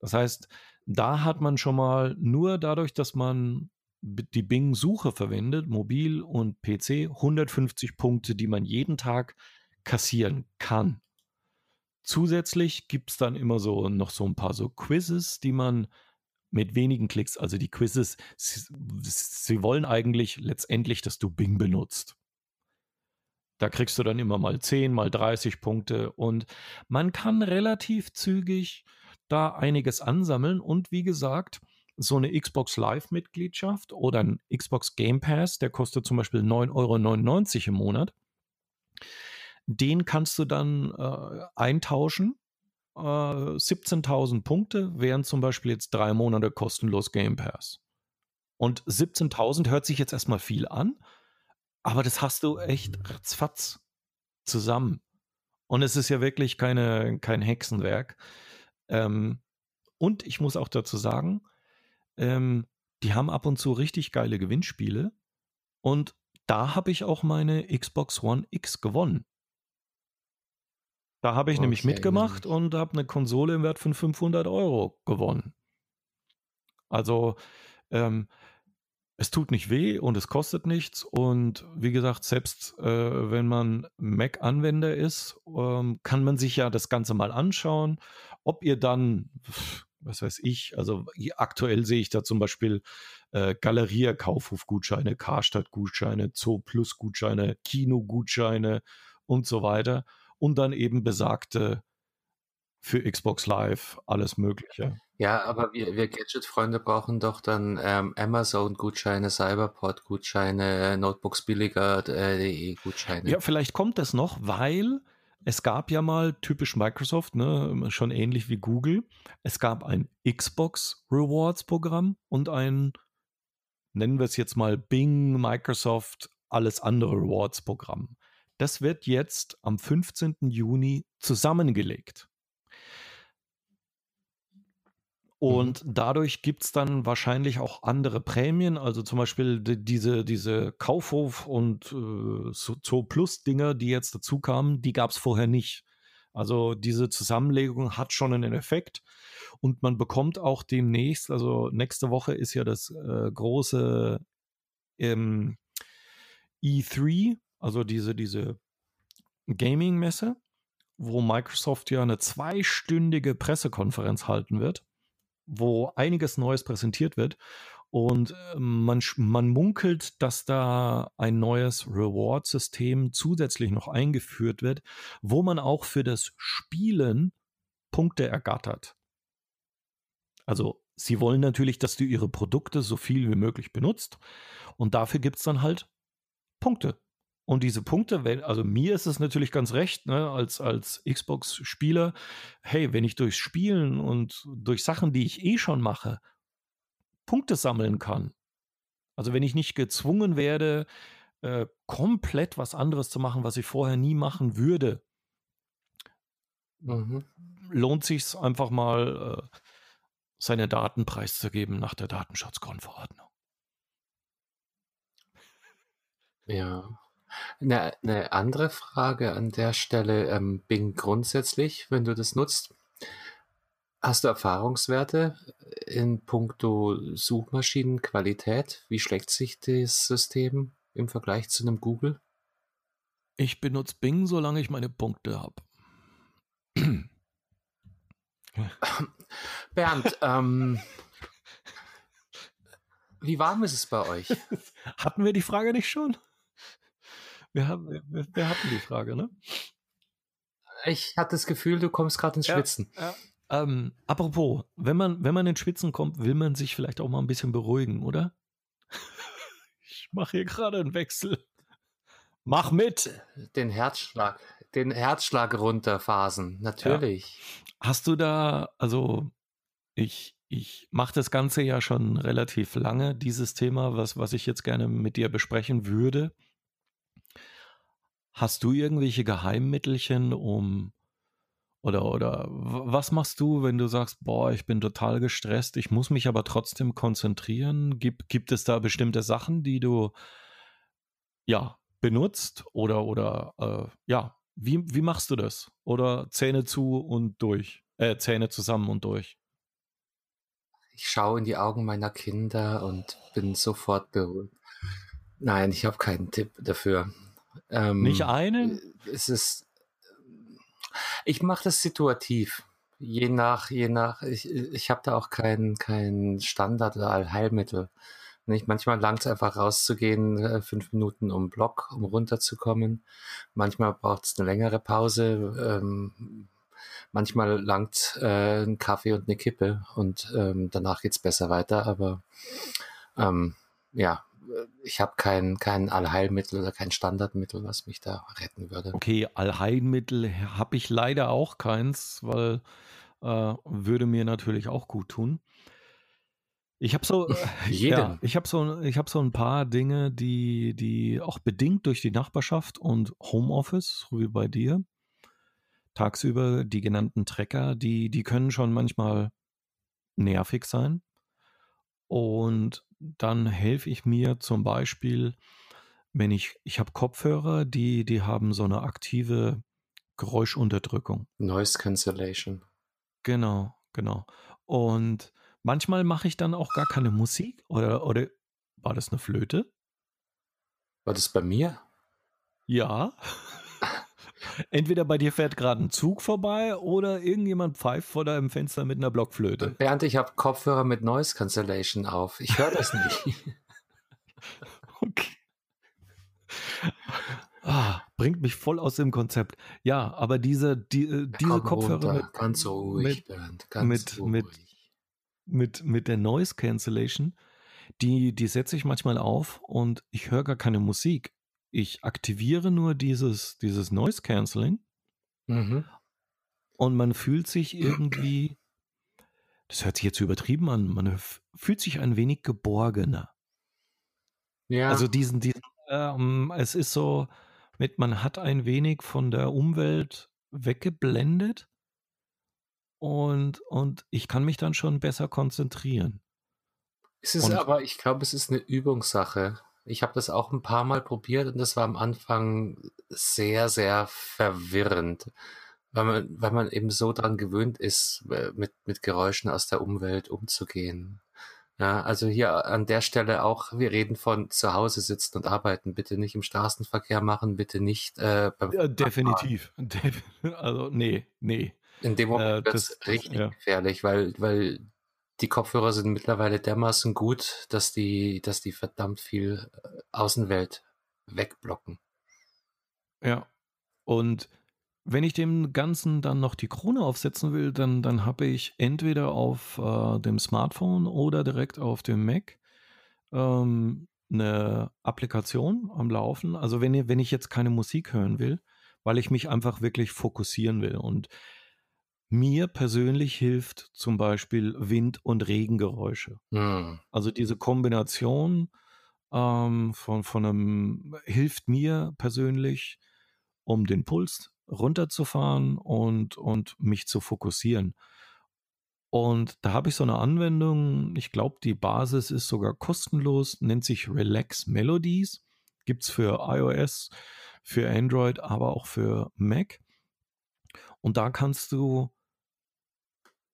Das heißt, da hat man schon mal nur dadurch, dass man die Bing-Suche verwendet, mobil und PC, 150 Punkte, die man jeden Tag kassieren kann. Zusätzlich gibt es dann immer so noch so ein paar so Quizzes, die man mit wenigen Klicks, also die Quizzes, sie, sie wollen eigentlich letztendlich, dass du Bing benutzt. Da kriegst du dann immer mal 10, mal 30 Punkte und man kann relativ zügig da einiges ansammeln und wie gesagt, so eine Xbox Live-Mitgliedschaft oder ein Xbox Game Pass, der kostet zum Beispiel 9,99 Euro im Monat. Den kannst du dann äh, eintauschen. Äh, 17.000 Punkte wären zum Beispiel jetzt drei Monate kostenlos Game Pass. Und 17.000 hört sich jetzt erstmal viel an, aber das hast du echt ratzfatz zusammen. Und es ist ja wirklich keine, kein Hexenwerk. Ähm, und ich muss auch dazu sagen, ähm, die haben ab und zu richtig geile Gewinnspiele. Und da habe ich auch meine Xbox One X gewonnen. Da habe ich oh, nämlich mitgemacht und habe eine Konsole im Wert von 500 Euro gewonnen. Also ähm, es tut nicht weh und es kostet nichts. Und wie gesagt, selbst äh, wenn man Mac-Anwender ist, ähm, kann man sich ja das Ganze mal anschauen. Ob ihr dann, was weiß ich, also aktuell sehe ich da zum Beispiel äh, Galeria Kaufhofgutscheine, Karstadt-Gutscheine, Zoo Plus-Gutscheine, Kino-Gutscheine und so weiter. Und dann eben besagte für Xbox Live, alles Mögliche. Ja, aber wir, wir Gadget-Freunde brauchen doch dann ähm, Amazon-Gutscheine, Cyberport-Gutscheine, Notebooks billiger.de Gutscheine. Ja, vielleicht kommt das noch, weil es gab ja mal typisch Microsoft, ne, schon ähnlich wie Google. Es gab ein Xbox Rewards-Programm und ein, nennen wir es jetzt mal Bing, Microsoft, alles andere Rewards-Programm. Das wird jetzt am 15. Juni zusammengelegt. Mhm. Und mhm. dadurch gibt es dann wahrscheinlich auch andere Prämien, also zum Beispiel die, diese, diese Kaufhof- und äh, Zoo Plus-Dinger, die jetzt dazu kamen, die gab es vorher nicht. Also diese Zusammenlegung hat schon einen Effekt und man bekommt auch demnächst, also nächste Woche ist ja das äh, große ähm, E3, also diese, diese Gaming-Messe, wo Microsoft ja eine zweistündige Pressekonferenz halten wird wo einiges Neues präsentiert wird. Und ähm, man, man munkelt, dass da ein neues Reward-System zusätzlich noch eingeführt wird, wo man auch für das Spielen Punkte ergattert. Also sie wollen natürlich, dass du ihre Produkte so viel wie möglich benutzt. Und dafür gibt es dann halt Punkte. Und diese Punkte, also mir ist es natürlich ganz recht, ne, als, als Xbox-Spieler, hey, wenn ich durchs Spielen und durch Sachen, die ich eh schon mache, Punkte sammeln kann. Also wenn ich nicht gezwungen werde, äh, komplett was anderes zu machen, was ich vorher nie machen würde, mhm. lohnt sich einfach mal, äh, seine Daten preiszugeben nach der Datenschutzgrundverordnung. Ja. Eine, eine andere Frage an der Stelle, ähm, Bing grundsätzlich, wenn du das nutzt, hast du Erfahrungswerte in puncto Suchmaschinenqualität? Wie schlägt sich das System im Vergleich zu einem Google? Ich benutze Bing, solange ich meine Punkte habe. Bernd, ähm, wie warm ist es bei euch? Hatten wir die Frage nicht schon? Wir, haben, wir, wir hatten die Frage, ne? Ich hatte das Gefühl, du kommst gerade ins Schwitzen. Ja, ja. Ähm, apropos, wenn man, wenn man ins Schwitzen kommt, will man sich vielleicht auch mal ein bisschen beruhigen, oder? ich mache hier gerade einen Wechsel. Mach mit! Den Herzschlag, den Herzschlag runterphasen, natürlich. Ja. Hast du da, also ich, ich mache das Ganze ja schon relativ lange, dieses Thema, was, was ich jetzt gerne mit dir besprechen würde. Hast du irgendwelche Geheimmittelchen, um oder oder was machst du, wenn du sagst, boah, ich bin total gestresst, ich muss mich aber trotzdem konzentrieren? Gibt, gibt es da bestimmte Sachen, die du ja benutzt oder oder äh, ja, wie, wie machst du das? Oder Zähne zu und durch, äh, Zähne zusammen und durch? ich schaue in die Augen meiner Kinder und bin sofort beruhigt. Nein, ich habe keinen Tipp dafür. Ähm, Nicht einen? Es ist. Ich mache das situativ. Je nach, je nach, ich, ich habe da auch kein, kein Standard oder Allheilmittel. Nicht? Manchmal langt es einfach rauszugehen, äh, fünf Minuten um Block, um runterzukommen. Manchmal braucht es eine längere Pause. Ähm, manchmal langt äh, ein Kaffee und eine Kippe und ähm, danach es besser weiter. Aber ähm, ja, ich habe kein, kein Allheilmittel oder kein Standardmittel, was mich da retten würde. Okay, Allheilmittel habe ich leider auch keins, weil äh, würde mir natürlich auch gut tun. Ich habe so, ja, ich habe so, ich habe so ein paar Dinge, die, die auch bedingt durch die Nachbarschaft und Homeoffice, so wie bei dir, tagsüber die genannten Trecker, die, die können schon manchmal nervig sein. Und dann helfe ich mir zum Beispiel, wenn ich, ich habe Kopfhörer, die, die haben so eine aktive Geräuschunterdrückung. Noise Cancellation. Genau, genau. Und manchmal mache ich dann auch gar keine Musik oder, oder war das eine Flöte? War das bei mir? Ja. Entweder bei dir fährt gerade ein Zug vorbei oder irgendjemand pfeift vor deinem Fenster mit einer Blockflöte. Bernd, ich habe Kopfhörer mit Noise Cancellation auf. Ich höre das nicht. okay. Ah, bringt mich voll aus dem Konzept. Ja, aber diese, die, äh, diese Kopfhörer mit, ganz ruhig, mit, Bernd, ganz mit, ruhig. Mit, mit, mit der Noise Cancellation, die, die setze ich manchmal auf und ich höre gar keine Musik ich aktiviere nur dieses, dieses Noise Cancelling mhm. und man fühlt sich irgendwie, das hört sich jetzt übertrieben an, man fühlt sich ein wenig geborgener. Ja. Also diesen, diesen ähm, es ist so, mit man hat ein wenig von der Umwelt weggeblendet und, und ich kann mich dann schon besser konzentrieren. Es ist und, aber, ich glaube, es ist eine Übungssache. Ich habe das auch ein paar Mal probiert und das war am Anfang sehr, sehr verwirrend, weil man, weil man eben so dran gewöhnt ist, äh, mit, mit Geräuschen aus der Umwelt umzugehen. Ja, also hier an der Stelle auch, wir reden von zu Hause sitzen und arbeiten, bitte nicht im Straßenverkehr machen, bitte nicht äh, beim ja, Definitiv. Also nee, nee. In dem Moment äh, wird es richtig ja. gefährlich, weil, weil die Kopfhörer sind mittlerweile dermaßen gut, dass die, dass die verdammt viel äh, Außenwelt wegblocken. Ja. Und wenn ich dem Ganzen dann noch die Krone aufsetzen will, dann, dann habe ich entweder auf äh, dem Smartphone oder direkt auf dem Mac ähm, eine Applikation am Laufen. Also wenn, wenn ich jetzt keine Musik hören will, weil ich mich einfach wirklich fokussieren will. Und mir persönlich hilft zum Beispiel Wind- und Regengeräusche. Mhm. Also diese Kombination ähm, von, von einem hilft mir persönlich, um den Puls runterzufahren und, und mich zu fokussieren. Und da habe ich so eine Anwendung, ich glaube, die Basis ist sogar kostenlos, nennt sich Relax Melodies. Gibt es für iOS, für Android, aber auch für Mac. Und da kannst du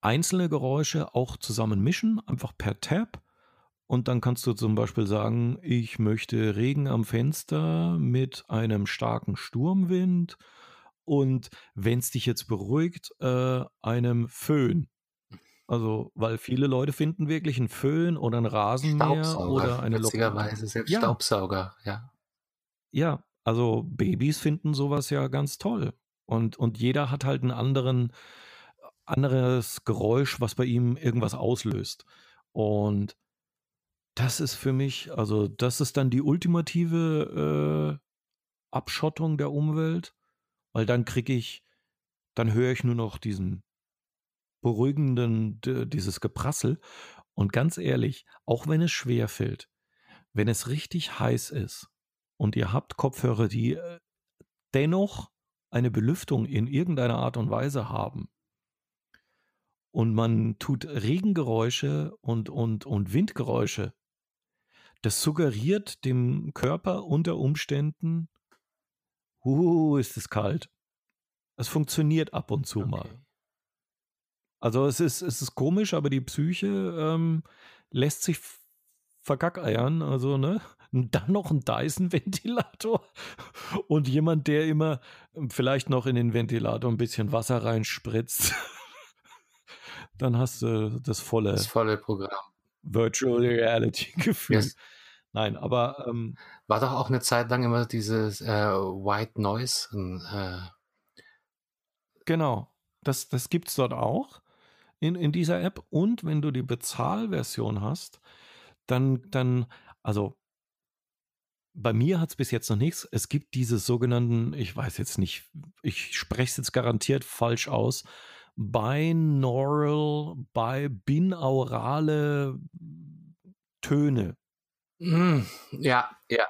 einzelne Geräusche auch zusammen mischen, einfach per Tab. Und dann kannst du zum Beispiel sagen, ich möchte Regen am Fenster mit einem starken Sturmwind und wenn es dich jetzt beruhigt, äh, einem Föhn. Also, weil viele Leute finden wirklich einen Föhn oder einen Rasenmäher oder eine Witzigerweise selbst ja. Staubsauger, ja. Ja, also Babys finden sowas ja ganz toll. Und, und jeder hat halt einen anderen anderes Geräusch, was bei ihm irgendwas auslöst. Und das ist für mich, also das ist dann die ultimative äh, Abschottung der Umwelt, weil dann kriege ich, dann höre ich nur noch diesen beruhigenden, dieses Geprassel. Und ganz ehrlich, auch wenn es schwer fällt, wenn es richtig heiß ist und ihr habt Kopfhörer, die äh, dennoch eine Belüftung in irgendeiner Art und Weise haben, und man tut Regengeräusche und, und, und Windgeräusche. Das suggeriert dem Körper unter Umständen, uh, ist es kalt. Es funktioniert ab und zu okay. mal. Also es ist, es ist komisch, aber die Psyche ähm, lässt sich vergackeiern. Also, ne? Und dann noch ein Dyson-Ventilator und jemand, der immer ähm, vielleicht noch in den Ventilator ein bisschen Wasser reinspritzt. dann hast du das volle, das volle Programm. Virtual Reality-Gefühl. Yes. Nein, aber ähm, war doch auch eine Zeit lang immer dieses äh, White Noise. Äh genau, das, das gibt es dort auch in, in dieser App. Und wenn du die Bezahlversion hast, dann, dann, also bei mir hat es bis jetzt noch nichts. Es gibt diese sogenannten, ich weiß jetzt nicht, ich spreche es jetzt garantiert falsch aus, binaural, bi, binaurale Töne. Mm, ja, ja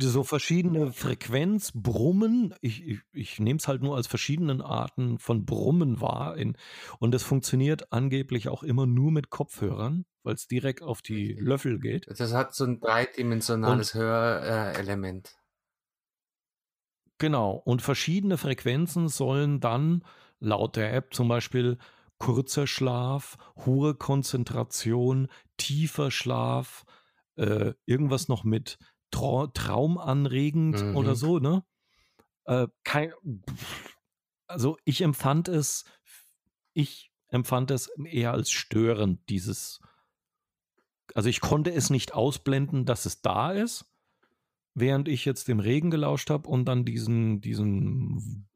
so verschiedene Frequenzbrummen. Ich, ich, ich nehme es halt nur als verschiedenen Arten von Brummen wahr. In, und es funktioniert angeblich auch immer nur mit Kopfhörern, weil es direkt auf die Löffel geht. Das hat so ein dreidimensionales Hörelement. Genau. Und verschiedene Frequenzen sollen dann laut der App zum Beispiel kurzer Schlaf, hohe Konzentration, tiefer Schlaf, äh, irgendwas noch mit Tra traumanregend mhm. oder so, ne? Äh, kein, also ich empfand es, ich empfand es eher als störend, dieses, also ich konnte es nicht ausblenden, dass es da ist, während ich jetzt dem Regen gelauscht habe und dann diesen, diesen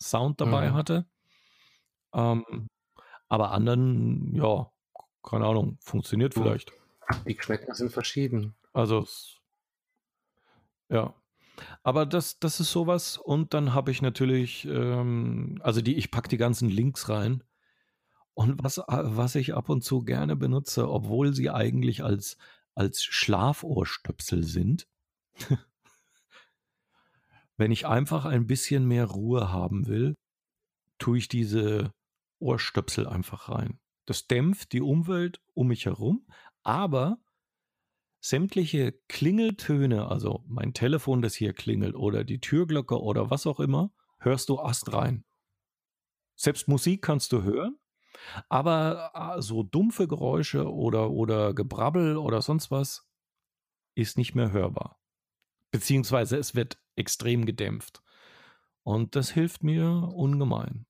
Sound dabei mhm. hatte. Ähm, aber anderen, ja, keine Ahnung, funktioniert vielleicht. Die Geschmäcker sind verschieden. Also ja. Aber das, das ist sowas. Und dann habe ich natürlich, ähm, also die, ich packe die ganzen Links rein. Und was, was ich ab und zu gerne benutze, obwohl sie eigentlich als, als Schlafohrstöpsel sind, wenn ich einfach ein bisschen mehr Ruhe haben will, tue ich diese Ohrstöpsel einfach rein. Das dämpft die Umwelt um mich herum, aber sämtliche Klingeltöne, also mein Telefon, das hier klingelt oder die Türglocke oder was auch immer, hörst du astrein. Selbst Musik kannst du hören, aber ah, so dumpfe Geräusche oder, oder Gebrabbel oder sonst was ist nicht mehr hörbar. Beziehungsweise es wird extrem gedämpft. Und das hilft mir ungemein.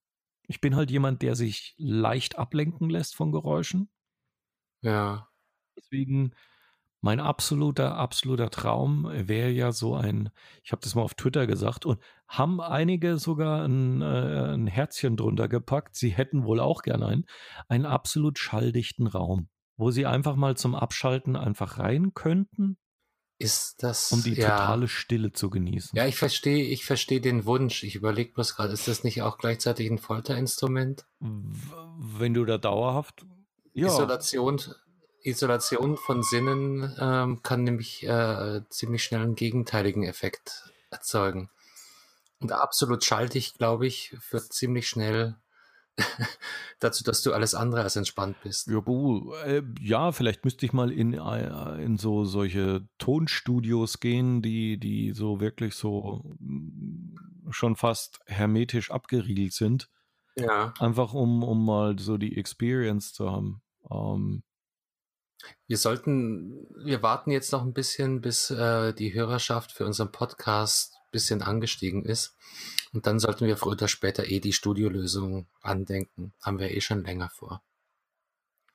Ich bin halt jemand, der sich leicht ablenken lässt von Geräuschen. Ja. Deswegen mein absoluter, absoluter Traum wäre ja so ein, ich habe das mal auf Twitter gesagt und haben einige sogar ein, äh, ein Herzchen drunter gepackt. Sie hätten wohl auch gern einen, einen absolut schalldichten Raum, wo sie einfach mal zum Abschalten einfach rein könnten. Ist das, um die ja. totale Stille zu genießen. Ja, ich verstehe, ich verstehe den Wunsch. Ich überlege bloß gerade, ist das nicht auch gleichzeitig ein Folterinstrument? Wenn du da dauerhaft ja. Isolation Isolation von Sinnen ähm, kann nämlich äh, ziemlich schnell einen gegenteiligen Effekt erzeugen. Und absolut schaltig, glaube ich, führt ziemlich schnell dazu, dass du alles andere als entspannt bist. Ja, äh, ja vielleicht müsste ich mal in, äh, in so solche Tonstudios gehen, die, die so wirklich so mm, schon fast hermetisch abgeriegelt sind. Ja. Einfach um, um mal so die Experience zu haben. Ähm, wir sollten, wir warten jetzt noch ein bisschen, bis äh, die Hörerschaft für unseren Podcast bisschen angestiegen ist. Und dann sollten wir früher oder später eh die Studiolösung andenken. Haben wir eh schon länger vor.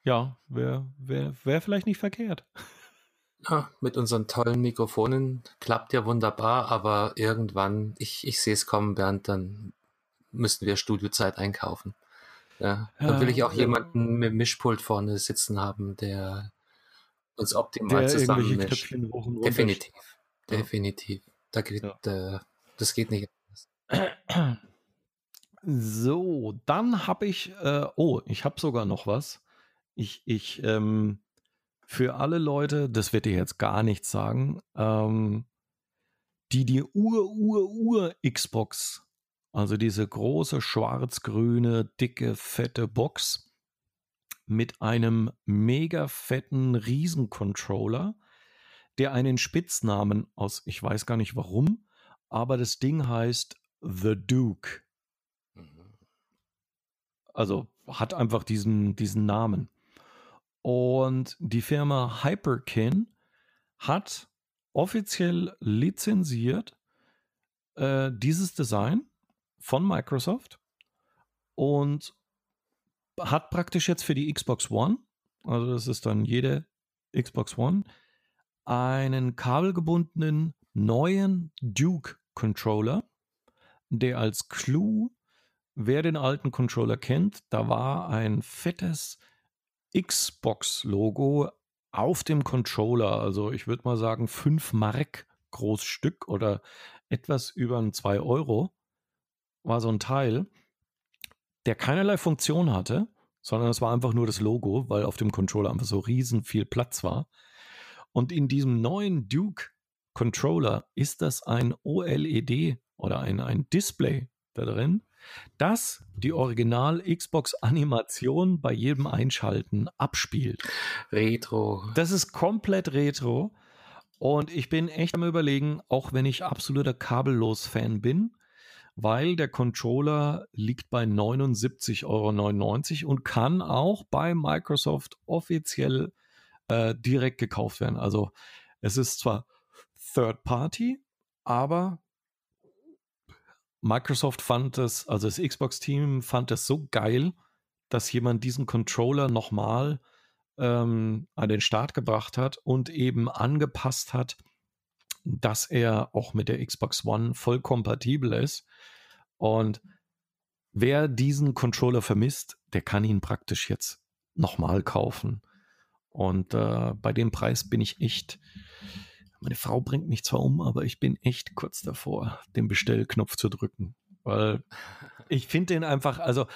Ja, wäre wär, wär vielleicht nicht verkehrt. Ja, mit unseren tollen Mikrofonen klappt ja wunderbar, aber irgendwann, ich, ich sehe es kommen, Bernd, dann müssten wir Studiozeit einkaufen. Ja, dann will ich auch ja. jemanden mit Mischpult vorne sitzen haben, der uns optimal der zusammenmischt. Definitiv. Definitiv. Da geht, ja. äh, das geht nicht anders. So, dann habe ich, äh, oh, ich habe sogar noch was. Ich, ich, ähm, für alle Leute, das wird dir jetzt gar nichts sagen, ähm, die die Ur-Ur-Ur-Xbox, also diese große schwarz-grüne, dicke, fette Box, mit einem mega fetten Riesencontroller, der einen Spitznamen aus, ich weiß gar nicht warum, aber das Ding heißt The Duke. Mhm. also hat einfach diesen, diesen Namen. Und die Firma Hyperkin hat offiziell lizenziert äh, dieses Design von Microsoft und hat praktisch jetzt für die Xbox One, also das ist dann jede Xbox One, einen kabelgebundenen neuen Duke Controller, der als Clou, wer den alten Controller kennt, da war ein fettes Xbox-Logo auf dem Controller. Also ich würde mal sagen, 5 Mark groß Stück oder etwas über 2 Euro war so ein Teil, der keinerlei Funktion hatte, sondern es war einfach nur das Logo, weil auf dem Controller einfach so riesen viel Platz war. Und in diesem neuen Duke Controller ist das ein OLED oder ein, ein Display da drin, das die Original Xbox Animation bei jedem Einschalten abspielt. Retro. Das ist komplett retro. Und ich bin echt am Überlegen, auch wenn ich absoluter Kabellos-Fan bin, weil der Controller liegt bei 79,99 Euro und kann auch bei Microsoft offiziell äh, direkt gekauft werden. Also es ist zwar Third Party, aber Microsoft fand es, also das Xbox-Team fand es so geil, dass jemand diesen Controller nochmal ähm, an den Start gebracht hat und eben angepasst hat, dass er auch mit der Xbox One voll kompatibel ist. Und wer diesen Controller vermisst, der kann ihn praktisch jetzt nochmal kaufen. Und äh, bei dem Preis bin ich echt, meine Frau bringt mich zwar um, aber ich bin echt kurz davor, den Bestellknopf zu drücken. Weil ich finde den einfach, also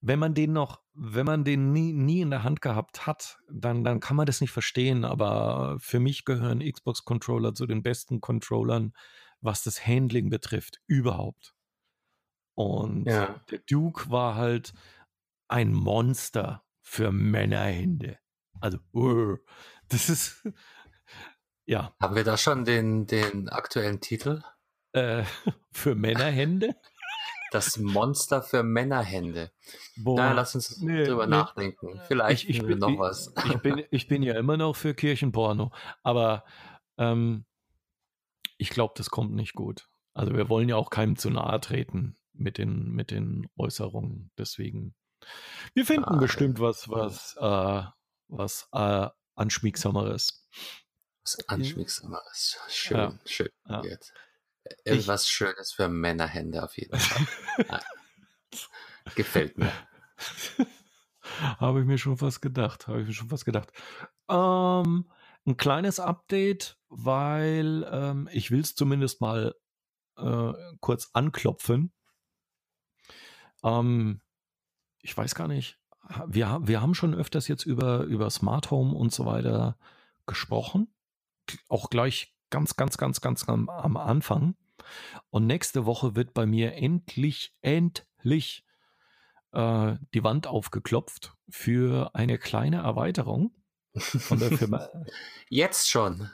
wenn man den noch, wenn man den nie, nie in der Hand gehabt hat, dann, dann kann man das nicht verstehen. Aber für mich gehören Xbox-Controller zu den besten Controllern, was das Handling betrifft, überhaupt. Und ja. der Duke war halt ein Monster für Männerhände. Also, uh, das ist, ja. Haben wir da schon den, den aktuellen Titel? Äh, für Männerhände? Das Monster für Männerhände. Boah, Na, lass uns nee, drüber nee. nachdenken. Vielleicht ich, ich bin, noch was. Ich bin, ich bin ja immer noch für Kirchenporno, aber ähm, ich glaube, das kommt nicht gut. Also wir wollen ja auch keinem zu nahe treten mit den, mit den Äußerungen. Deswegen, wir finden ah, bestimmt was, was, äh, was äh, anschmiegsameres. Was anschmiegsameres. Schön, ja. schön. Ja. Irgendwas ich, Schönes für Männerhände auf jeden Fall. Gefällt mir. Habe ich mir schon fast gedacht. Habe ich mir schon fast gedacht. Ähm, ein kleines Update, weil ähm, ich will es zumindest mal äh, kurz anklopfen. Ähm, ich weiß gar nicht. Wir, wir haben schon öfters jetzt über, über Smart Home und so weiter gesprochen. Auch gleich ganz, ganz, ganz, ganz am, am Anfang. Und nächste Woche wird bei mir endlich, endlich äh, die Wand aufgeklopft für eine kleine Erweiterung von der Firma. Jetzt schon.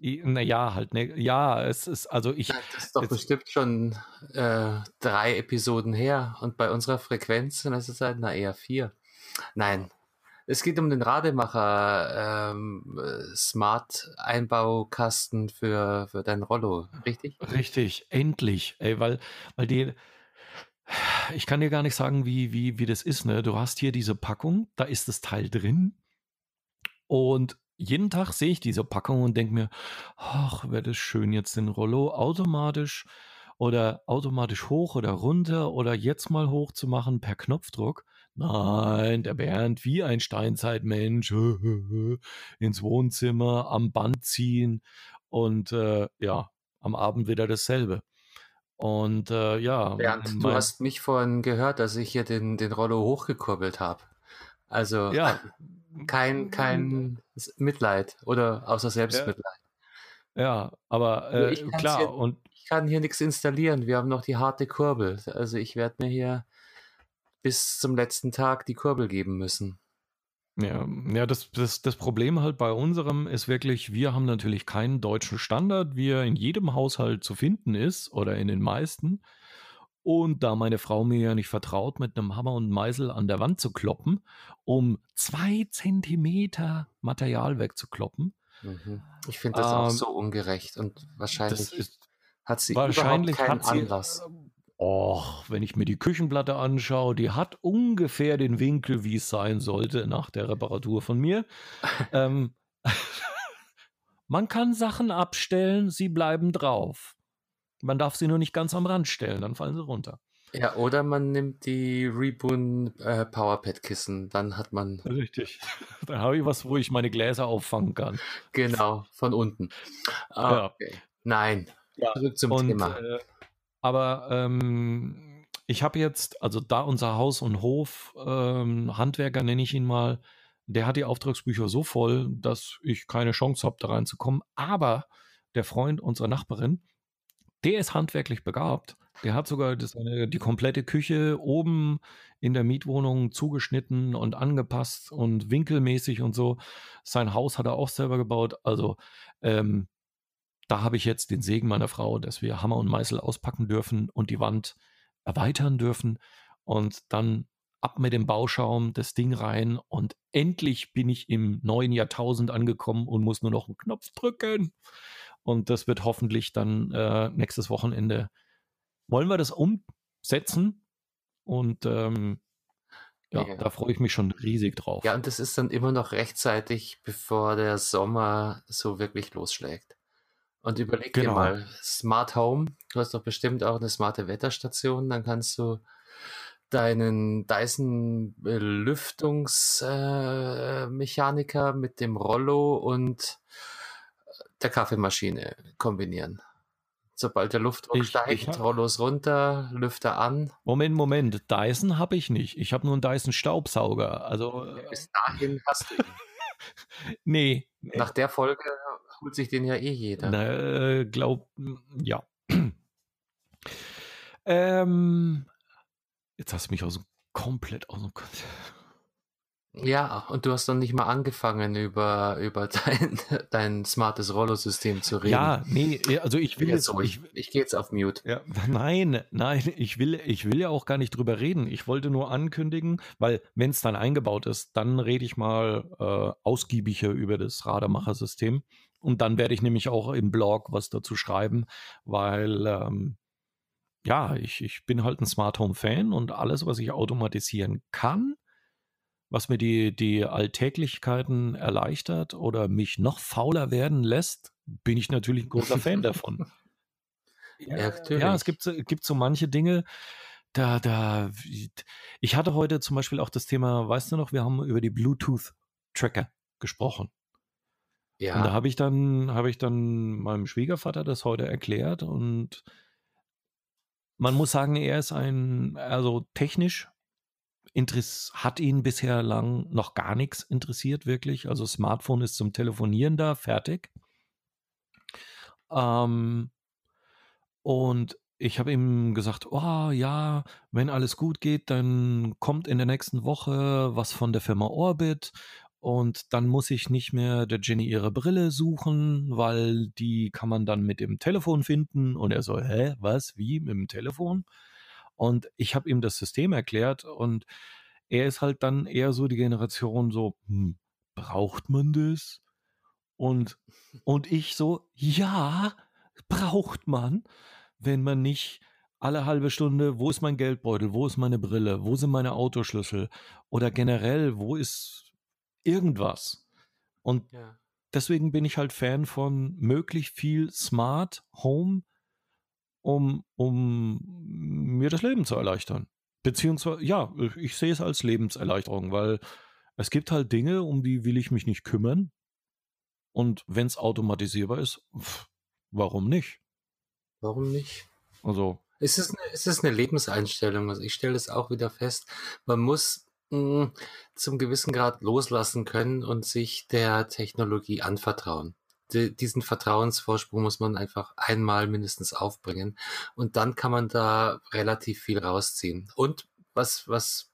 Naja, halt, ne, ja, es ist, also ich. Das ist doch jetzt, bestimmt schon äh, drei Episoden her und bei unserer Frequenz sind es halt, na eher vier. Nein, es geht um den Rademacher ähm, Smart Einbaukasten für, für dein Rollo, richtig? Richtig, endlich, ey, weil, weil die, ich kann dir gar nicht sagen, wie, wie, wie das ist, ne? Du hast hier diese Packung, da ist das Teil drin und jeden Tag sehe ich diese Packung und denke mir, ach, wäre das schön, jetzt den Rollo automatisch oder automatisch hoch oder runter oder jetzt mal hoch zu machen per Knopfdruck. Nein, der Bernd wie ein Steinzeitmensch ins Wohnzimmer am Band ziehen und äh, ja, am Abend wieder dasselbe. Und äh, ja. Bernd, du hast mich vorhin gehört, dass ich hier den, den Rollo hochgekurbelt habe. Also ja. kein, kein Mitleid oder außer Selbstmitleid. Ja, ja aber äh, klar. Hier, und ich kann hier nichts installieren. Wir haben noch die harte Kurbel. Also ich werde mir hier bis zum letzten Tag die Kurbel geben müssen. Ja, ja das, das, das Problem halt bei unserem ist wirklich, wir haben natürlich keinen deutschen Standard, wie er in jedem Haushalt zu finden ist oder in den meisten. Und da meine Frau mir ja nicht vertraut, mit einem Hammer und Meißel an der Wand zu kloppen, um zwei Zentimeter Material wegzukloppen. Mhm. Ich finde das ähm, auch so ungerecht und wahrscheinlich ist, hat sie wahrscheinlich überhaupt keinen sie, Oh, wenn ich mir die Küchenplatte anschaue, die hat ungefähr den Winkel, wie es sein sollte nach der Reparatur von mir. ähm, man kann Sachen abstellen, sie bleiben drauf. Man darf sie nur nicht ganz am Rand stellen, dann fallen sie runter. Ja, oder man nimmt die Reboon äh, Powerpad Kissen, dann hat man. Richtig. Dann habe ich was, wo ich meine Gläser auffangen kann. Genau, von unten. Okay. Ja. Nein, ja. zurück zum und, Thema. Äh, aber ähm, ich habe jetzt, also da unser Haus und Hof, ähm, Handwerker nenne ich ihn mal, der hat die Auftragsbücher so voll, dass ich keine Chance habe, da reinzukommen. Aber der Freund unserer Nachbarin, der ist handwerklich begabt. Der hat sogar das, die komplette Küche oben in der Mietwohnung zugeschnitten und angepasst und winkelmäßig und so. Sein Haus hat er auch selber gebaut. Also ähm, da habe ich jetzt den Segen meiner Frau, dass wir Hammer und Meißel auspacken dürfen und die Wand erweitern dürfen und dann ab mit dem Bauschaum das Ding rein und endlich bin ich im neuen Jahrtausend angekommen und muss nur noch einen Knopf drücken. Und das wird hoffentlich dann äh, nächstes Wochenende. Wollen wir das umsetzen? Und ähm, ja, ja, da freue ich mich schon riesig drauf. Ja, und das ist dann immer noch rechtzeitig, bevor der Sommer so wirklich losschlägt. Und überleg genau. dir mal, Smart Home, du hast doch bestimmt auch eine smarte Wetterstation, dann kannst du deinen Dyson Lüftungsmechaniker äh, mit dem Rollo und der Kaffeemaschine kombinieren. Sobald der Luftdruck ich, steigt, ich hab... Rollos runter, Lüfter an. Moment, Moment, Dyson habe ich nicht. Ich habe nur einen Dyson Staubsauger. Also bis dahin hast du ihn. nee. Nach der Folge holt sich den ja eh jeder. Na, äh, glaub, ja. ähm, jetzt hast du mich aus komplett aus dem ja, und du hast noch nicht mal angefangen, über, über dein, dein smartes Rollo-System zu reden. Ja, nee, also ich will jetzt, ich, ich gehe jetzt auf Mute. Ja, nein, nein, ich will, ich will ja auch gar nicht drüber reden. Ich wollte nur ankündigen, weil wenn es dann eingebaut ist, dann rede ich mal äh, ausgiebiger über das Radermacher-System. Und dann werde ich nämlich auch im Blog was dazu schreiben, weil ähm, ja, ich, ich bin halt ein Smart Home Fan und alles, was ich automatisieren kann, was mir die, die Alltäglichkeiten erleichtert oder mich noch fauler werden lässt, bin ich natürlich ein großer Fan davon. Ja, ja, es gibt, gibt so manche Dinge, da, da, ich hatte heute zum Beispiel auch das Thema, weißt du noch, wir haben über die Bluetooth-Tracker gesprochen. Ja. Und da habe ich dann, habe ich dann meinem Schwiegervater das heute erklärt und man muss sagen, er ist ein, also technisch Interess hat ihn bisher lang noch gar nichts interessiert, wirklich. Also Smartphone ist zum Telefonieren da, fertig. Ähm, und ich habe ihm gesagt, oh ja, wenn alles gut geht, dann kommt in der nächsten Woche was von der Firma Orbit und dann muss ich nicht mehr der Jenny ihre Brille suchen, weil die kann man dann mit dem Telefon finden. Und er so, hä, was, wie, mit dem Telefon? Und ich habe ihm das System erklärt und er ist halt dann eher so die Generation so, hm, braucht man das? Und, und ich so, ja, braucht man, wenn man nicht alle halbe Stunde, wo ist mein Geldbeutel, wo ist meine Brille, wo sind meine Autoschlüssel oder generell, wo ist irgendwas. Und ja. deswegen bin ich halt Fan von möglichst viel Smart Home, um, um mir das Leben zu erleichtern. Beziehungsweise, ja, ich sehe es als Lebenserleichterung, weil es gibt halt Dinge, um die will ich mich nicht kümmern. Und wenn es automatisierbar ist, pff, warum nicht? Warum nicht? Also. Es ist, eine, es ist eine Lebenseinstellung. Also ich stelle es auch wieder fest. Man muss hm, zum gewissen Grad loslassen können und sich der Technologie anvertrauen. Diesen Vertrauensvorsprung muss man einfach einmal mindestens aufbringen und dann kann man da relativ viel rausziehen. Und was, was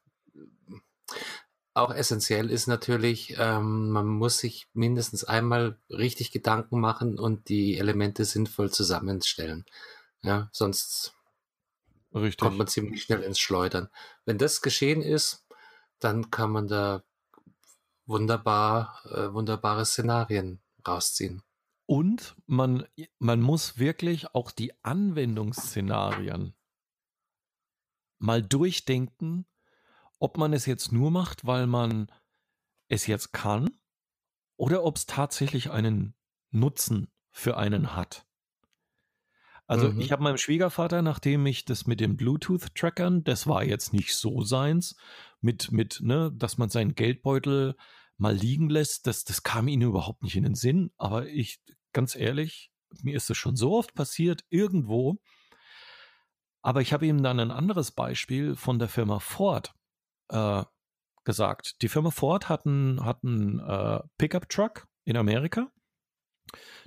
auch essentiell ist natürlich, ähm, man muss sich mindestens einmal richtig Gedanken machen und die Elemente sinnvoll zusammenstellen. Ja, sonst Richtig. kommt man ziemlich schnell ins Schleudern. Wenn das geschehen ist, dann kann man da wunderbar, äh, wunderbare Szenarien rausziehen. Und man, man muss wirklich auch die Anwendungsszenarien mal durchdenken, ob man es jetzt nur macht, weil man es jetzt kann oder ob es tatsächlich einen Nutzen für einen hat. Also Mhm. ich habe meinem Schwiegervater, nachdem ich das mit den Bluetooth-Trackern, das war jetzt nicht so seins, mit, mit, ne, dass man seinen Geldbeutel mal liegen lässt, das, das kam ihm überhaupt nicht in den Sinn. Aber ich, ganz ehrlich, mir ist es schon so oft passiert, irgendwo. Aber ich habe ihm dann ein anderes Beispiel von der Firma Ford äh, gesagt. Die Firma Ford hat einen, hat einen äh, Pickup-Truck in Amerika,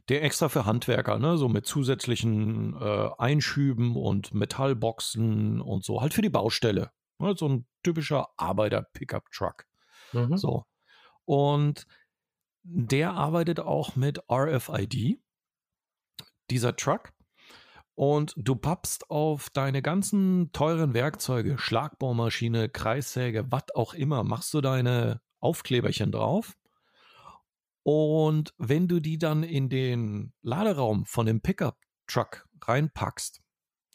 der extra für Handwerker, ne, so mit zusätzlichen äh, Einschüben und Metallboxen und so, halt für die Baustelle. Ne, so ein typischer Arbeiter-Pickup-Truck. Mhm. So. Und der arbeitet auch mit RFID, dieser Truck. Und du pappst auf deine ganzen teuren Werkzeuge, Schlagbohrmaschine, Kreissäge, was auch immer, machst du deine Aufkleberchen drauf. Und wenn du die dann in den Laderaum von dem Pickup-Truck reinpackst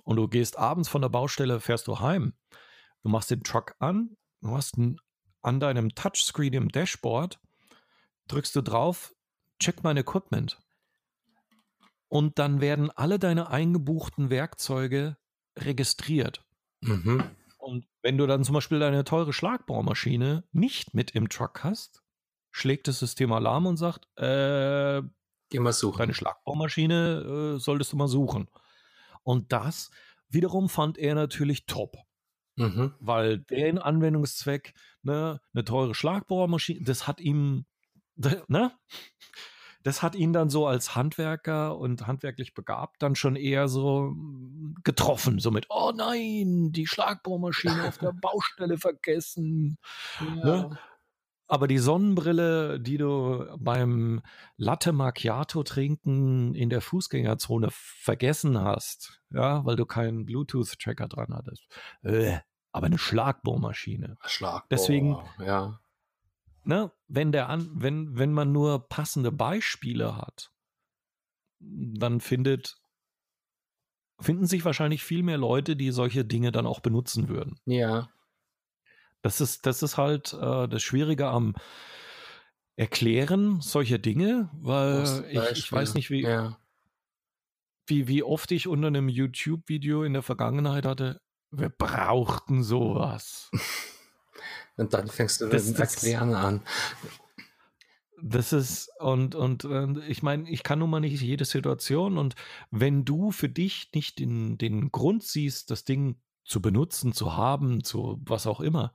und du gehst abends von der Baustelle, fährst du heim, du machst den Truck an, du hast an deinem Touchscreen im Dashboard drückst du drauf, check mein Equipment. Und dann werden alle deine eingebuchten Werkzeuge registriert. Mhm. Und wenn du dann zum Beispiel deine teure Schlagbohrmaschine nicht mit im Truck hast, schlägt das System Alarm und sagt, äh, Geh mal suchen. deine Schlagbohrmaschine äh, solltest du mal suchen. Und das wiederum fand er natürlich top Mhm. weil den Anwendungszweck, ne, eine teure Schlagbohrmaschine, das hat ihm, ne, das hat ihn dann so als Handwerker und handwerklich begabt dann schon eher so mm, getroffen, so mit, oh nein, die Schlagbohrmaschine auf der Baustelle vergessen. Ne? Aber die Sonnenbrille, die du beim Latte Macchiato trinken in der Fußgängerzone vergessen hast, ja, weil du keinen Bluetooth-Tracker dran hattest. Äh, aber eine Schlagbohrmaschine. Schlag. Deswegen- ja. Ne? Wenn, der an, wenn, wenn man nur passende Beispiele hat, dann findet, finden sich wahrscheinlich viel mehr Leute, die solche Dinge dann auch benutzen würden. Ja. Das ist, das ist halt äh, das Schwierige am Erklären solcher Dinge, weil ich, ich weiß nicht, wie, Ja. wie, wie oft ich unter einem YouTube-Video in der Vergangenheit hatte, wir brauchten sowas. Und dann fängst du mit Das- das- Erklären an. Das ist, und, und ich meine, ich kann nun mal nicht jede Situation und wenn du für dich nicht den, den Grund siehst, das Ding zu benutzen, zu haben, zu was auch immer,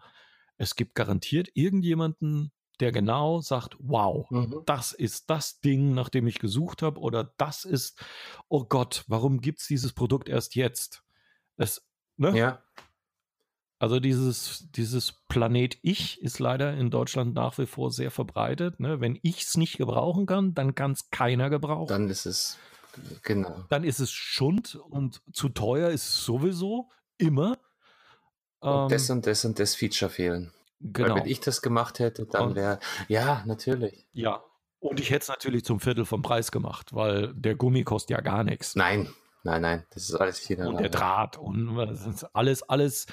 es gibt garantiert irgendjemanden, der genau sagt, wow, Mhm. das ist das Ding, nach dem ich gesucht habe, oder das ist, oh Gott, warum gibt es dieses Produkt erst jetzt? Es, ne? Ja. Also dieses, dieses Planet Ich ist leider in Deutschland nach wie vor sehr verbreitet. Ne? Wenn ich es nicht gebrauchen kann, dann kann es keiner gebrauchen. Dann, Dann ist es, genau. ist es Schund und zu teuer ist es sowieso immer. Und Ähm, das und das und das Feature fehlen. genau. Weil wenn ich das gemacht hätte, dann wäre, ja, natürlich. ja. Und ich hätte es natürlich zum Viertel vom Preis gemacht, weil der Gummi kostet ja gar nichts. Nein, nein, nein, das ist alles viel und der Draht und alles, alles,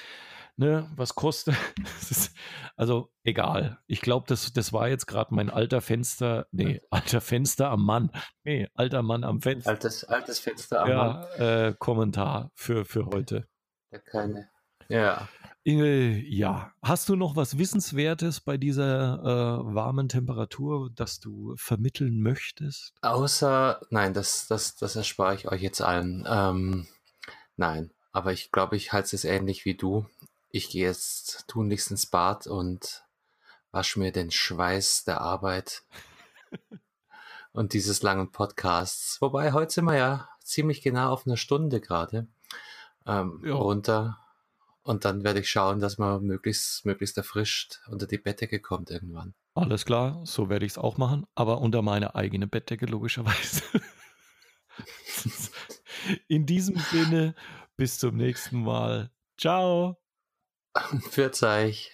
ne, was kostet. Ist, also egal. Ich glaube, das, das war jetzt gerade mein alter Fenster, nee, alter Fenster am Mann. Nee, alter Mann am Fenster. Altes, altes Fenster am Mann. Ja, äh, Kommentar für, für heute. Der keine. Ja. Inge, ja. Hast du noch was Wissenswertes bei dieser äh, warmen Temperatur, das du vermitteln möchtest? Außer, nein, das, das, das erspare ich euch jetzt allen. Ähm, nein, aber ich glaube, ich halte es ähnlich wie du. Ich gehe jetzt tunlichst ins Bad und wasche mir den Schweiß der Arbeit und dieses langen Podcasts. Wobei, heute sind wir ja ziemlich genau auf einer Stunde gerade ähm, Ja. runter. Und dann werde ich schauen, dass man möglichst, möglichst erfrischt unter die Bettdecke kommt irgendwann. Alles klar, so werde ich es auch machen, aber unter meine eigene Bettdecke logischerweise. In diesem Sinne, bis zum nächsten Mal. Ciao. Pfiat euch.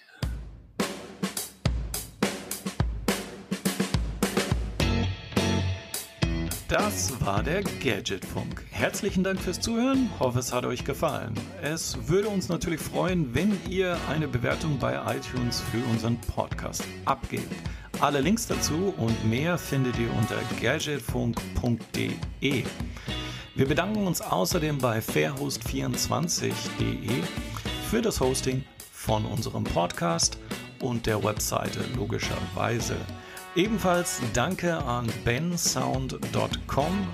Das war der Gadgetfunk. Herzlichen Dank fürs Zuhören. Hoffe, es hat euch gefallen. Es würde uns natürlich freuen, wenn ihr eine Bewertung bei iTunes für unseren Podcast abgebt. Alle Links dazu und mehr findet ihr unter gadgetfunk.de. Wir bedanken uns außerdem bei fairhost24.de für das Hosting von unserem Podcast und der Webseite logischerweise. Ebenfalls danke an bensound.com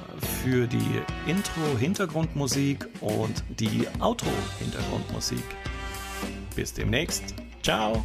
für die Intro-Hintergrundmusik und die Outro-Hintergrundmusik. Bis demnächst. Ciao.